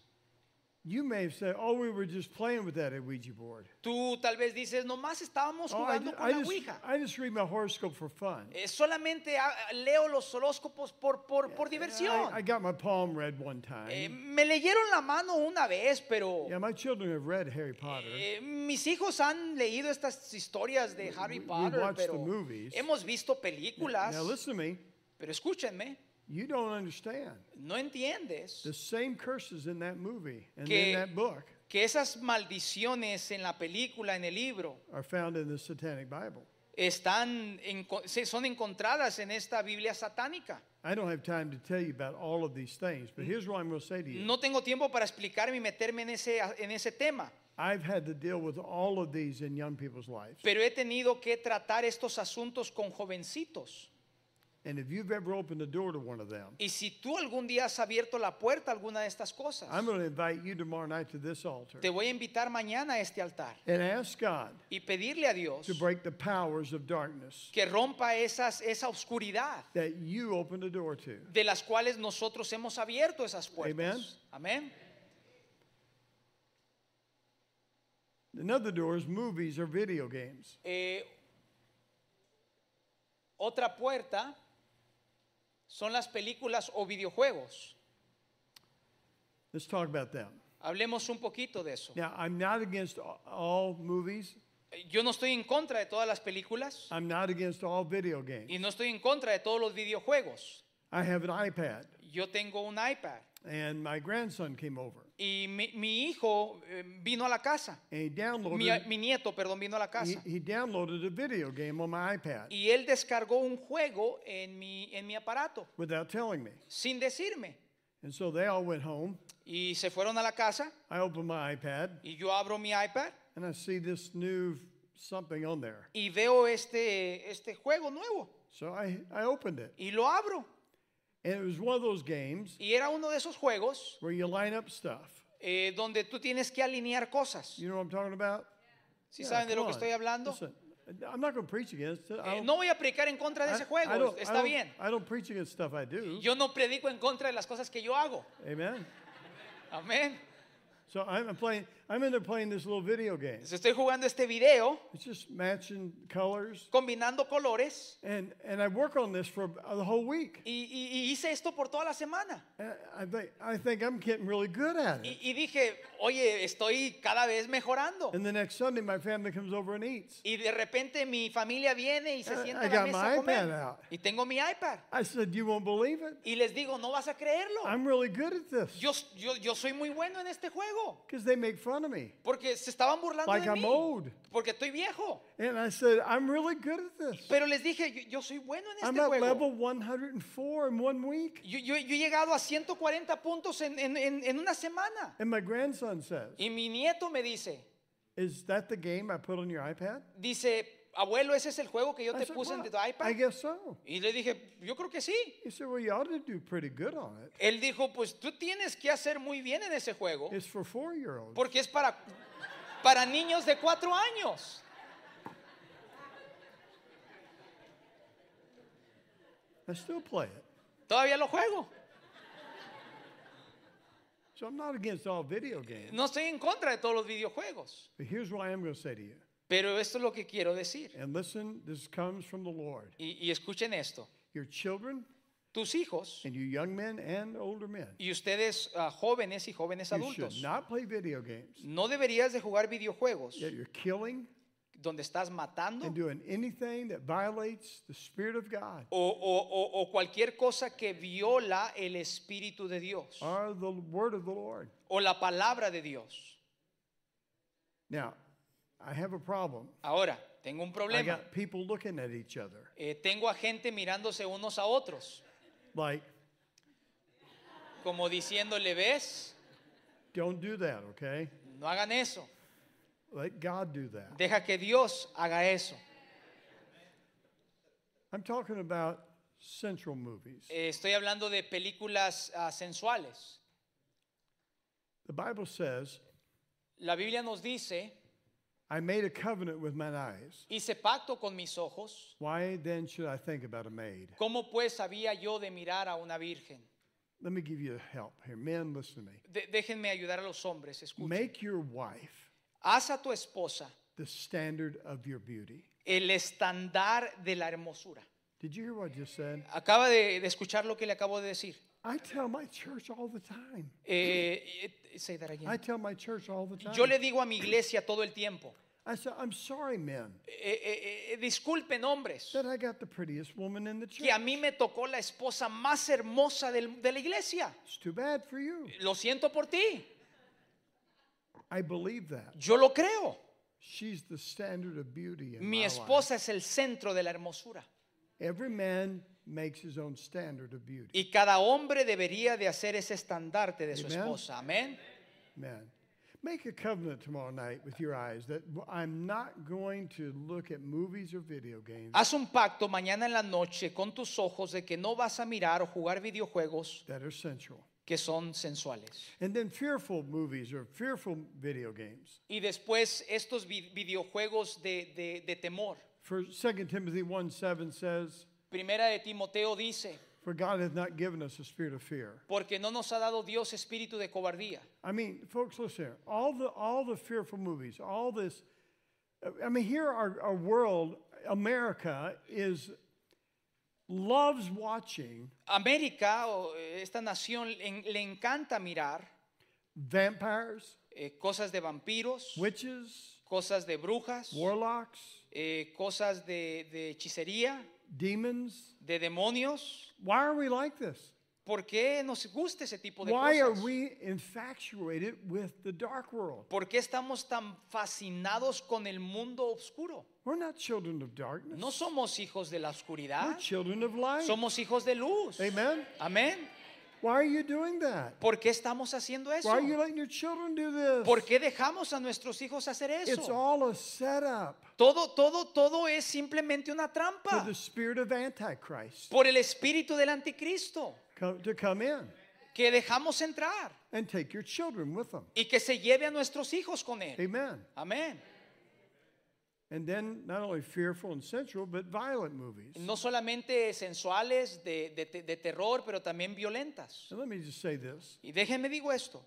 You may have said, oh, we were just playing with that Ouija board. Tú tal vez dices, nomás estábamos Oh, I, jugando con I la just, Ouija. I just read my horoscope for fun. Eh, solamente leo los horóscopos por, por, por diversión. I, I got my palm read one time. Eh, me leyeron la mano una vez, pero yeah, my children have read Harry Potter. eh, mis hijos han leído estas historias de Harry we Potter, watched the pero movies. hemos visto películas. now listen to me. Pero escúchenme, You don't understand. no entiendes The same curses in that movie and Que- in that book que esas maldiciones en la película, en el libro, are found in the Satanic Bible. están son encontradas en esta Biblia satánica. I don't have time to tell you about all of these things, but here's what I'm going to say to you. No tengo tiempo para explicarme y meterme en ese, en ese tema, I've had to deal with all of these in young people's lives. pero he tenido que tratar estos asuntos con jovencitos. And if you've ever opened the door to one of them, Y si tú algún día has abierto la puerta a alguna de estas cosas, I'm going to invite you tomorrow night to this altar te voy a invitar mañana a este altar and ask God y pedirle a Dios to break the powers of darkness que rompa esas, esa oscuridad that you opened the door to. de las cuales nosotros hemos abierto esas puertas. Amén. Another door is movies or video games. Eh, otra puerta son las películas o videojuegos. Let's talk about them. Hablemos un poquito de eso. Now, I'm not against all movies. Yo no estoy en contra de todas las películas I'm not against all video games. y no estoy en contra de todos los videojuegos. I have an iPad, Yo tengo un iPad and my grandson came over, y mi, mi hijo eh, vino a la casa. and he Mi, downloaded mi nieto, perdón, vino a la he, casa. he downloaded a video game on my iPad Y él descargó un juego en mi, en mi aparato without telling me. sin decirme. And so they all went home. Y se fueron a la casa I opened my iPad, y yo abro mi iPad and I see this new something on there. y veo este, este juego nuevo So I, I opened it, y lo abro. And it was one of those games Y era uno de esos juegos where you line up stuff. eh, donde tú tienes que alinear cosas. You know what I'm talking about? ¿Sí Yeah, saben de lo que on. estoy hablando? Listen, I'm not going to preach against it. I Eh, don't- no voy a predicar en contra de I- ese I juego, don't- I está don't- bien. I don't preach against stuff I do. Yo no predico en contra de las cosas que yo hago. Amen. Amén. So I'm playing. I'm in there playing this little video game. Entonces, Estoy jugando este video, It's just matching colors, combinando colores, and and I work on this for the whole week. y, y- y hice esto por toda la semana. I think I think I'm getting really good at it. y y dije, oye, estoy cada vez mejorando. And the next Sunday, my family comes over and eats. Y de repente mi familia viene y se I- sienta I a la got mesa my a comer. iPad out. Y tengo mi iPad. I said, "You won't believe it. Y les digo, no vas a creerlo. I'm really good at this." Yo, yo, yo soy muy bueno en este juego. Because they make fun me, Porque se estaban burlando like de I'm mí. old. Porque estoy viejo. And I said, "I'm really good at this. Pero les dije, yo, yo soy bueno en I'm este at juego. level 104 in one week." Yo, yo- yo he llegado a 140 puntos en, en- en- en una semana. And my grandson says, Y mi nieto me dice, "Is that the game I put on your iPad?" dice, abuelo, ese es el juego que yo I te said, puse en "Well, tu I iPad. guess so. Y le dije, yo creo que sí. He said, Well, you ought to do pretty good on it. Él dijo, pues tú tienes que hacer muy bien en ese juego. It's for four year olds. Porque es para, para niños de cuatro años. I still play it. Todavía lo juego. So I'm not against all video games. No estoy en contra de todos los videojuegos. But here's what I am going to say to you. Pero esto es lo que quiero decir. And listen, this comes from the Lord. Y, y escuchen esto. Your children Tus hijos and you young men and older men, y ustedes ah, jóvenes y jóvenes you adultos, should not play video games. no deberías de jugar videojuegos Yet you're killing donde estás matando and doing anything that violates the Spirit of God o, o- o- o cualquier cosa que viola el Espíritu de Dios or the word of the Lord. o la palabra de Dios. Now, I have a problem. Ahora, tengo un I problema. got people looking at each other Eh, tengo a gente mirándose unos a otros, like, como diciéndole, ves, don't do that, okay? no hagan eso. Let God do that. Deja que Dios haga eso. I'm talking about sensual movies. Eh, estoy hablando de películas ah, sensuales. The Bible says, La Biblia nos dice, I made a covenant with mine eyes. hice pacto con mis ojos. Why then should I think about a maid? ¿Cómo pues había yo de mirar a una virgen? let me give you help here. Men, listen to me. De- déjenme ayudar a los hombres. Escuchen. Make your wife Haz a tu esposa the standard of your beauty. el estándar de la hermosura. Did you hear what I just said? Acaba de, de escuchar lo que le acabo de decir. I tell my church all the time. Eh, eh, say that again. I tell my church all the time. Yo le digo a mi iglesia todo el tiempo, I said, I'm sorry, men, eh, eh, eh, disculpen hombres, that I got the prettiest woman in the church. que a mí me tocó la esposa más hermosa del- de la iglesia. It's too bad for you. Lo siento por ti, I believe that. yo lo creo. She's the standard of beauty in Mi esposa es el centro de la hermosura. Every man makes his own standard of beauty. Y cada hombre debería de hacer ese estandarte de su Amen. esposa. Amén. Man, make a covenant tomorrow night with your eyes that I'm not going to look at movies or video games Haz un pacto mañana en la noche con tus ojos de que no vas a mirar o jugar videojuegos that are sensual. que son sensuales. And then fearful movies or fearful video games. Y después estos vi- videojuegos de, de- de temor. For 2 Timothy 1 7 says, Primera de Timoteo dice, For God has not given us a spirit of fear. porque no nos ha dado Dios espíritu de cobardía. I mean, folks, listen here. All the all the fearful movies, all this. I mean, here our, our world, America, is loves watching América, o esta nación, le encanta mirar vampires, eh, cosas de vampiros, witches, cosas de brujas, warlocks, eh, cosas de, de hechicería, demons. de demonios. Why are we like this? ¿Por qué nos gusta ese tipo de Why are cosas? we infatuated with the dark world? ¿Por qué estamos tan fascinados con el mundo oscuro? We're not children of darkness. No somos hijos de la We're oscuridad, children of light. somos hijos de luz. Amen. Amén. Why are you doing that? ¿Por qué estamos haciendo eso? Why are you letting your children do this? ¿Por qué dejamos a nuestros hijos hacer It's eso? all a setup Todo, todo, todo es simplemente una for trampa the spirit of Antichrist por el espíritu del anticristo co- to come in que dejamos entrar and take your children with them. y que se lleve a nuestros hijos con él. Amen. Amén. And then not only fearful and sensual, but violent movies. No solamente sensuales, de, de- de terror, pero también violentas. And let me just say this. Y déjenme digo esto,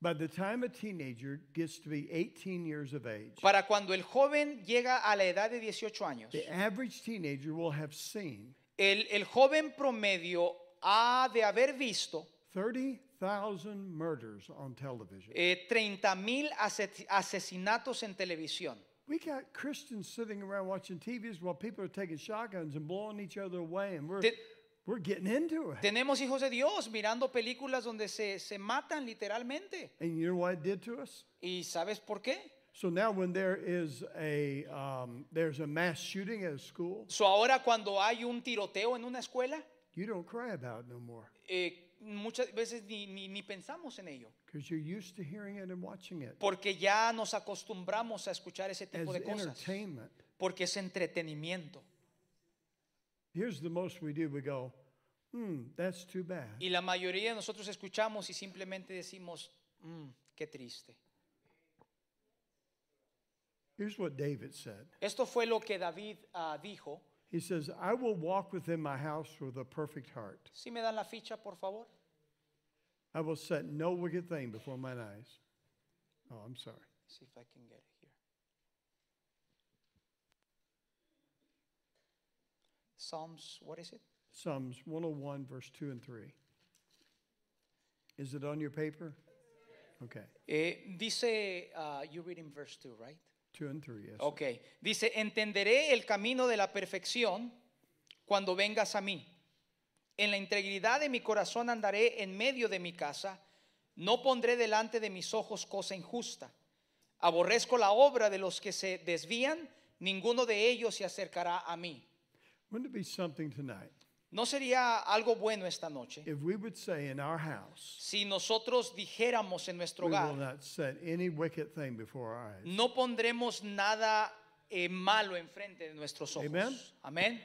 By the time a teenager gets to be 18 years of age, para cuando el joven llega a la edad de 18 años, the average teenager will have seen el, el joven promedio ha de haber visto 30,000 murders on television. eh, 30 mil asesinatos en televisión. We got Christians sitting around watching TVs while people are taking shotguns and blowing each other away, and we're, Te- we're getting into it. Tenemos hijos de Dios mirando películas donde se, se matan literalmente. And you know what it did to us? ¿Y sabes por qué? So now, when there is a um, there's a mass shooting at a school, So ahora cuando hay un tiroteo en una escuela, you don't cry about it no more eh, muchas veces ni, ni, ni pensamos en ello, because you're used to hearing it and watching it porque ya nos acostumbramos a escuchar ese as tipo de cosas, porque es entretenimiento. Here's the most we do: we go, "Hmm, that's too bad." Y la mayoría de nosotros escuchamos y simplemente decimos, "Mm, qué triste. Here's what David said. Esto fue lo que David ah, dijo. He says, "I will walk within my house with a perfect heart. Si me dan la ficha, por favor. I will set no wicked thing before mine eyes." Oh, I'm sorry. See if I can get it here. Psalms, what is it? Psalms 101, verse 2 and 3. Is it on your paper? Okay, Eh, dice, uh, you reading verse 2, right? 2 and 3, yes. Ok, dice, entenderé el camino de la perfección cuando vengas a mí. En la integridad de mi corazón andaré en medio de mi casa, no pondré delante de mis ojos cosa injusta. Aborrezco la obra de los que se desvían, ninguno de ellos se acercará a mí. Wouldn't it be something tonight ¿No sería algo bueno esta noche if we would say in our house, si nosotros dijéramos en nuestro we will hogar, not set any wicked thing before our eyes? no pondremos nada eh, malo enfrente de nuestros ojos? Amen. Amén.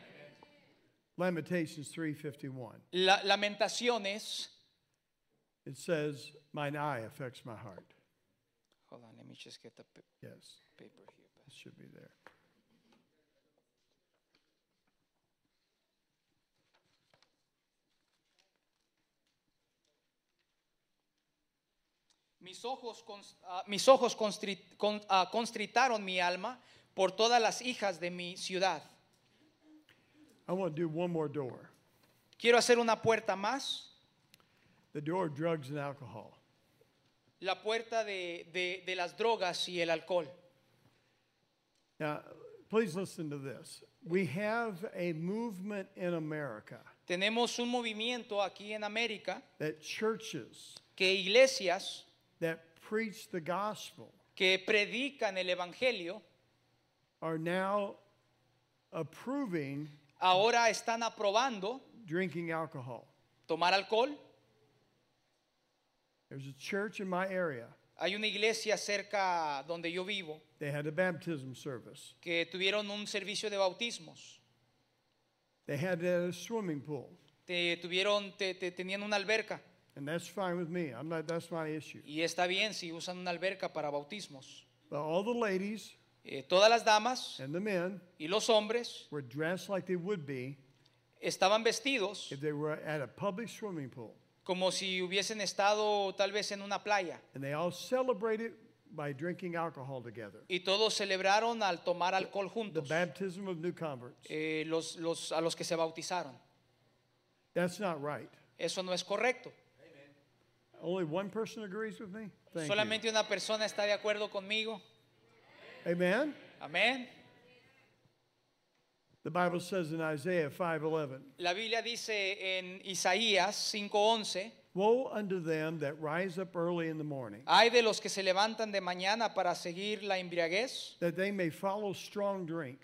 Lamentations 3:51. La- lamentaciones. It says, "Mine eye affects my heart." Hold on, let me just get the Yes, paper here. it should be there. Mis ojos, ah, mis ojos ah, constritaron mi alma por todas las hijas de mi ciudad. I want to do one more door Quiero hacer una puerta más, the door of drugs and alcohol. la puerta de, de- de las drogas y el alcohol. Now, please listen to this. We have a movement in America Tenemos un movimiento aquí en América that churches que iglesias that preach the gospel que predican el Evangelio are now approving ahora están aprobando drinking alcohol. tomar alcohol. There's a church in my area. Hay una iglesia cerca donde yo vivo They had a baptism service. que tuvieron un servicio de bautismos. They had a swimming pool. Te, tuvieron, te- te- tenían una alberca And that's fine with me. I'm not that's my issue. y está bien si usan una alberca para bautismos. But all the ladies Eh, todas las damas and the men y los hombres were dressed like they would be estaban vestidos if they were at a public swimming pool. como si hubiesen estado tal vez en una playa And they all celebrated by drinking alcohol together. y todos celebraron al tomar alcohol The juntos baptism of new converts. eh, los, los- a los que se bautizaron. That's not right. Eso no es correcto. Only one person agrees with me? Thank you. Solamente una persona está de acuerdo conmigo. Amen? Amén. The Bible says in Isaiah 5:11, La Biblia dice en Isaías 5:11, Woe unto them that rise up early in the morning, hay de los que se levantan de mañana para seguir la embriaguez, that they may follow strong drink,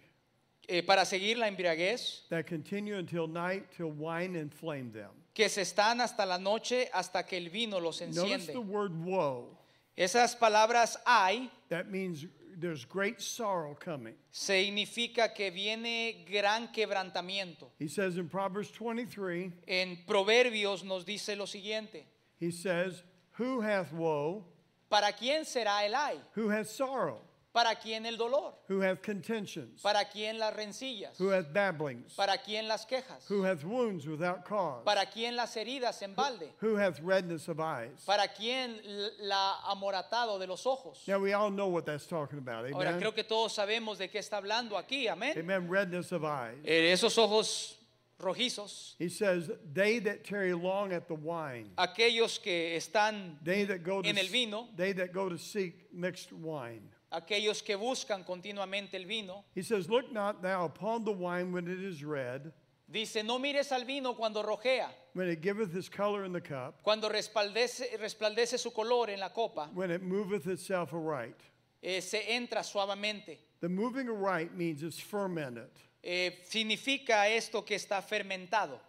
eh, para seguir la embriaguez, that continue until night, till wine inflame them. Que se están hasta la noche hasta que el vino los Notice the enciende. word woe. Esas palabras hay That means there's great sorrow coming. significa que viene gran quebrantamiento. He says in Proverbs 23, En Proverbios nos dice lo siguiente, he says, Who hath woe? ¿para quién será el ay? Who hath sorrow? ¿Para quién el dolor? Who hath contentions? ¿Para quién las rencillas? Who hath babblings? ¿Para quién las quejas? Who hath wounds without cause? ¿Para quién las heridas en balde? Who hath redness of eyes? ¿Para quién la amoratado de los ojos? Now we all know what that's talking about. Ahora Amen. creo que todos sabemos de qué está hablando aquí, amén. Amen. Redness of eyes. Eh, esos ojos rojizos, He says, They that tarry long at the wine, aquellos que están, they that go to En el vino. they that go to seek mixed wine. Aquellos que buscan continuamente el vino, He says, Look not thou upon the wine when it is red, dice, no mires al vino cuando rojea, when it giveth his color in the cup, cuando resplandece, resplandece su color en la copa, when it moveth itself aright. eh, se entra suavemente. The moving aright means it's fermented. Eh, significa esto que está fermentado.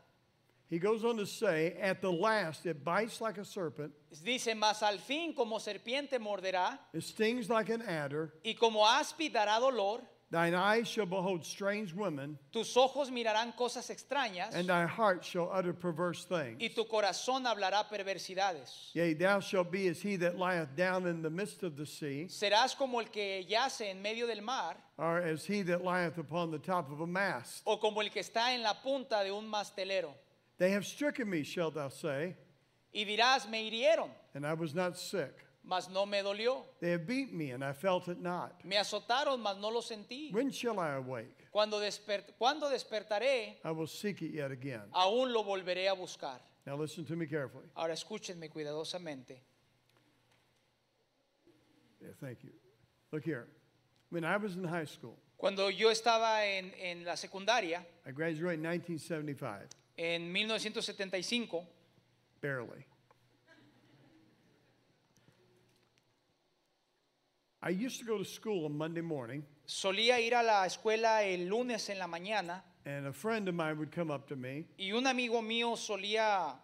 He goes on to say, At the last it bites like a serpent, Dice, mas al fin como serpiente morderá it stings like an adder. y como áspid dará dolor, Thine eyes shall behold strange women, tus ojos mirarán cosas extrañas and thy heart shall utter perverse things. y tu corazón hablará perversidades. Yea, thou shalt be as he that lieth down in the midst of the sea, Serás como el que yace en medio del mar or as he that lieth upon the top of a mast. o como el que está en la punta de un mastelero. They have stricken me, shalt thou say, Y dirás, me hirieron, and I was not sick. mas no me dolió. They have beat me, and I felt it not. Me azotaron, mas no lo sentí. When shall I awake? Cuando, desper- cuando despertaré, I will seek it yet again. aún lo volveré a buscar. Now listen to me carefully. Ahora escúchenme cuidadosamente. Yeah, thank you. Look here. When I was in high school, Cuando yo estaba en, en la secundaria, I graduated in 1975, en 1975, barely. I used to go to school on Monday morning, solía ir a la escuela el lunes en la mañana and a friend of mine would come up to me, y un amigo mío solía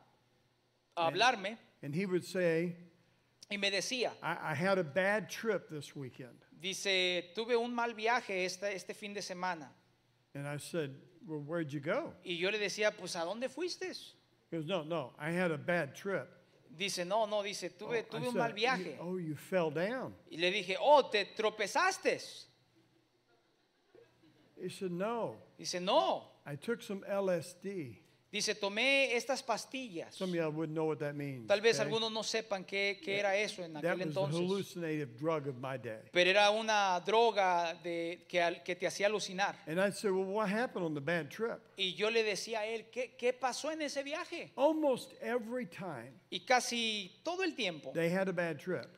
hablarme and he would say, y me decía, I, I had a bad trip this weekend. dice, tuve un mal viaje este, este fin de semana. And I said, Well, where'd you go? Y yo le decía, pues ¿a dónde fuiste? He goes, No, no, I had a bad trip. Dice, no, no, dice, Oh, tuve, I tuve un said, mal "You- viaje. oh, you fell down. Y le dije, oh, ¿te tropezaste? He said, No, Dice, no. I took some LSD. Dice, tomé estas pastillas. Some of y'all wouldn't know what that means. Tal vez okay? algunos no sepan qué, qué era eso en That aquel was the entonces. hallucinative drug of my day. Pero era una droga de, que, al- que te hacía alucinar. And I'd say, well, what happened on the bad trip? Y yo le decía a él, ¿qué, qué pasó en ese viaje? Almost every time Y casi todo el tiempo they had a bad trip,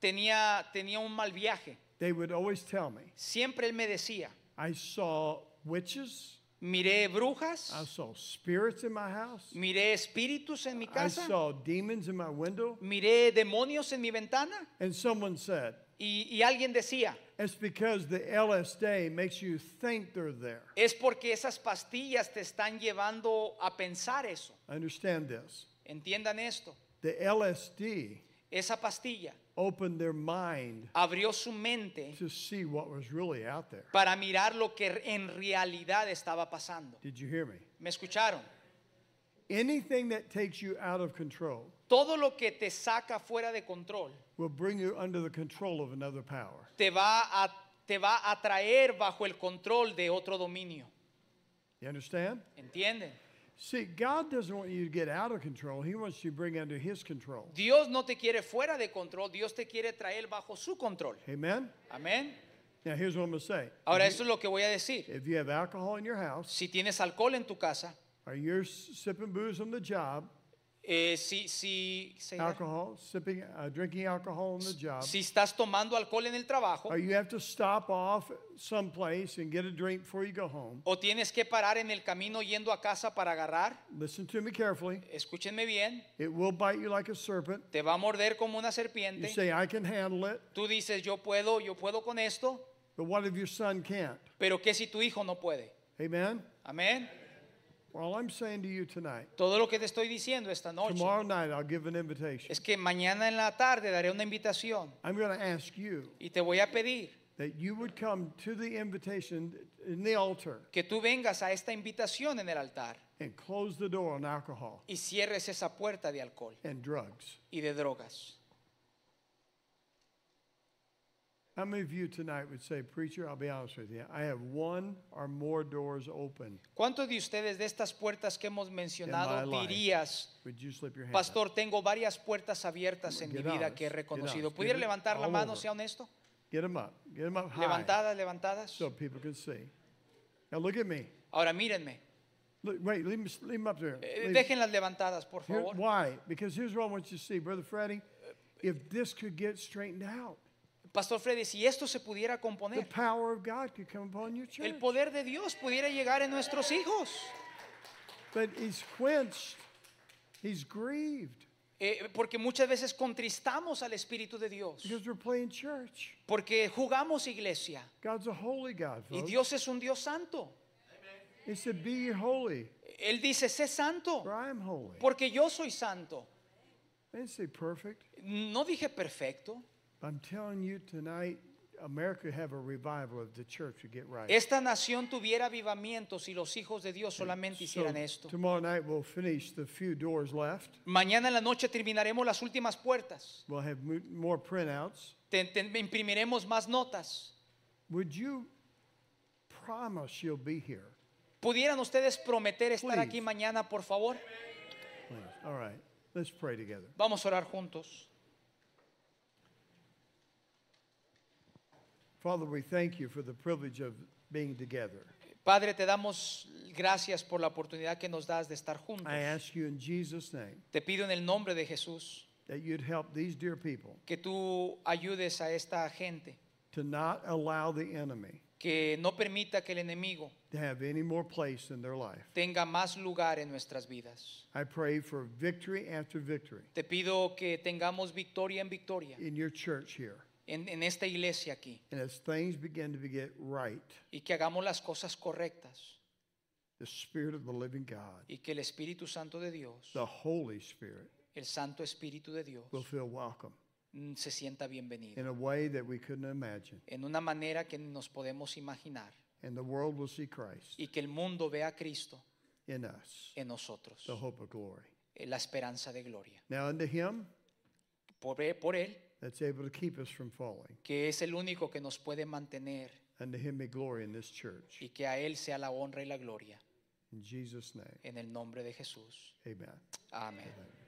tenía, tenía un mal viaje. they would always tell me, Siempre él me decía, I saw witches, miré brujas, I saw spirits in my house, miré espíritus en mi I casa, saw demons in my window. miré demonios en mi ventana. And someone said, Y, y alguien decía, it's because the LSD makes you think they're there. es porque esas pastillas te están llevando a pensar eso. Understand this. Entiendan esto. The LSD Esa pastilla opened their mind abrió su mente to see what was really out there. para mirar lo que en realidad estaba pasando. Did you hear me? ¿Me escucharon? Anything that takes you out of control Todo lo que te saca fuera de control will bring you under the control of another power. te va a, te va a traer bajo el control de otro dominio. You understand? ¿Entienden? See, God doesn't want you to get out of control. He wants you to bring under His control. Dios no te quiere fuera de control, Dios te quiere traer bajo su control. Amen? Amén. Now, here's what I'm going to say. Ahora, esto es lo que voy a decir. If you have alcohol in your house, Si tienes alcohol en tu casa, or you're sipping booze on the job, eh, si, alcohol, sipping, uh, drinking alcohol on the job, si estás tomando alcohol en el trabajo or you have to stop off someplace and get a drink before you go home, o tienes que parar en el camino yendo a casa para agarrar, listen to me carefully. escúchenme bien, It will bite you like a serpent. te va a morder como una You serpiente. say, I can handle it, Tú dices, yo puedo, yo puedo con esto, but what if your son can't? pero ¿qué si tu hijo no puede? Amen? Amén. All I'm saying to you tonight, Todo lo que te estoy diciendo esta noche tomorrow night I'll give an invitation. es que mañana en la tarde daré una invitación I'm going to ask you y te voy a pedir that you would come to the invitation in the altar que tú vengas a esta invitación en el altar and close the door on alcohol y cierres esa puerta de alcohol and drugs. y de drogas. How many of you tonight would say, Preacher, I'll be honest with you, I have one or more doors open? ¿Cuántos de ustedes de estas puertas que hemos mencionado In my life. dirías, Would you slip your hand? up? Pastor, tengo varias puertas abiertas en mi Get vida honest, que he get reconocido? honest. ¿Pudiera Give it levantar la all mano, over. sea honesto? Get them up. Get them up high Levantadas, levantadas. so people can see. Now look at me. Ahora mírenme. Look, wait, leave them, leave 'em up there. Eh, Leave- Déjenlas levantadas, por Here- favor. why? Because here's what I want you to see, Brother Freddie. If this could get straightened out, Pastor Freddy, si esto se pudiera the componer, power of God could come upon your church. el poder de Dios pudiera llegar en nuestros hijos. But he's quenched, he's grieved Eh, porque muchas veces contristamos al Espíritu de Dios. because we're playing church. Porque jugamos iglesia. God's a holy God, Y. Dios es un Dios santo. He said, Be holy, Él dice, sé santo. for I am holy. Porque yo soy santo. Didn't say perfect. No dije perfecto. I'm telling you tonight, America have a revival if the church would get right. Esta nación tuviera avivamiento si los hijos de Dios solamente hicieran esto. tomorrow night we'll finish the few doors left. Mañana en la noche terminaremos las últimas puertas. We'll have more printouts. Te- te- imprimiremos más notas. Would you promise you'll be here? ¿Pudieran ustedes prometer estar Please. aquí mañana, por favor? Please. All right. Let's pray together. Vamos a orar juntos. Father, we thank you for the privilege of being together. Padre, te damos gracias por la oportunidad que nos das de estar juntos. I ask you in Jesus' name Te pido en el nombre de Jesús that you'd help these dear people que tú ayudes a esta gente, to not allow the enemy que no permita que el enemigo to have any more place in their life. tenga más lugar en nuestras vidas. I pray for victory after victory Te pido que tengamos victoria en victoria in your church here. En, en esta iglesia aquí And as things begin to get right, y que hagamos las cosas correctas the Spirit of the living God, y que el Espíritu Santo de Dios, the Holy Spirit, el Santo Espíritu de Dios, will feel welcome mm, se sienta bienvenido in a way that we couldn't imagine. en una manera que nos podemos imaginar And the world will see Christ y que el mundo vea a Cristo in us, en nosotros, the hope of glory. eh, la esperanza de gloria. Now, unto Him Por, por Él, that's able to keep us from falling, que es el único que nos puede mantener And to Him be glory in this church. y que a Él sea la honra y la gloria. In Jesus' name, En el nombre de Jesús. amen. Amén.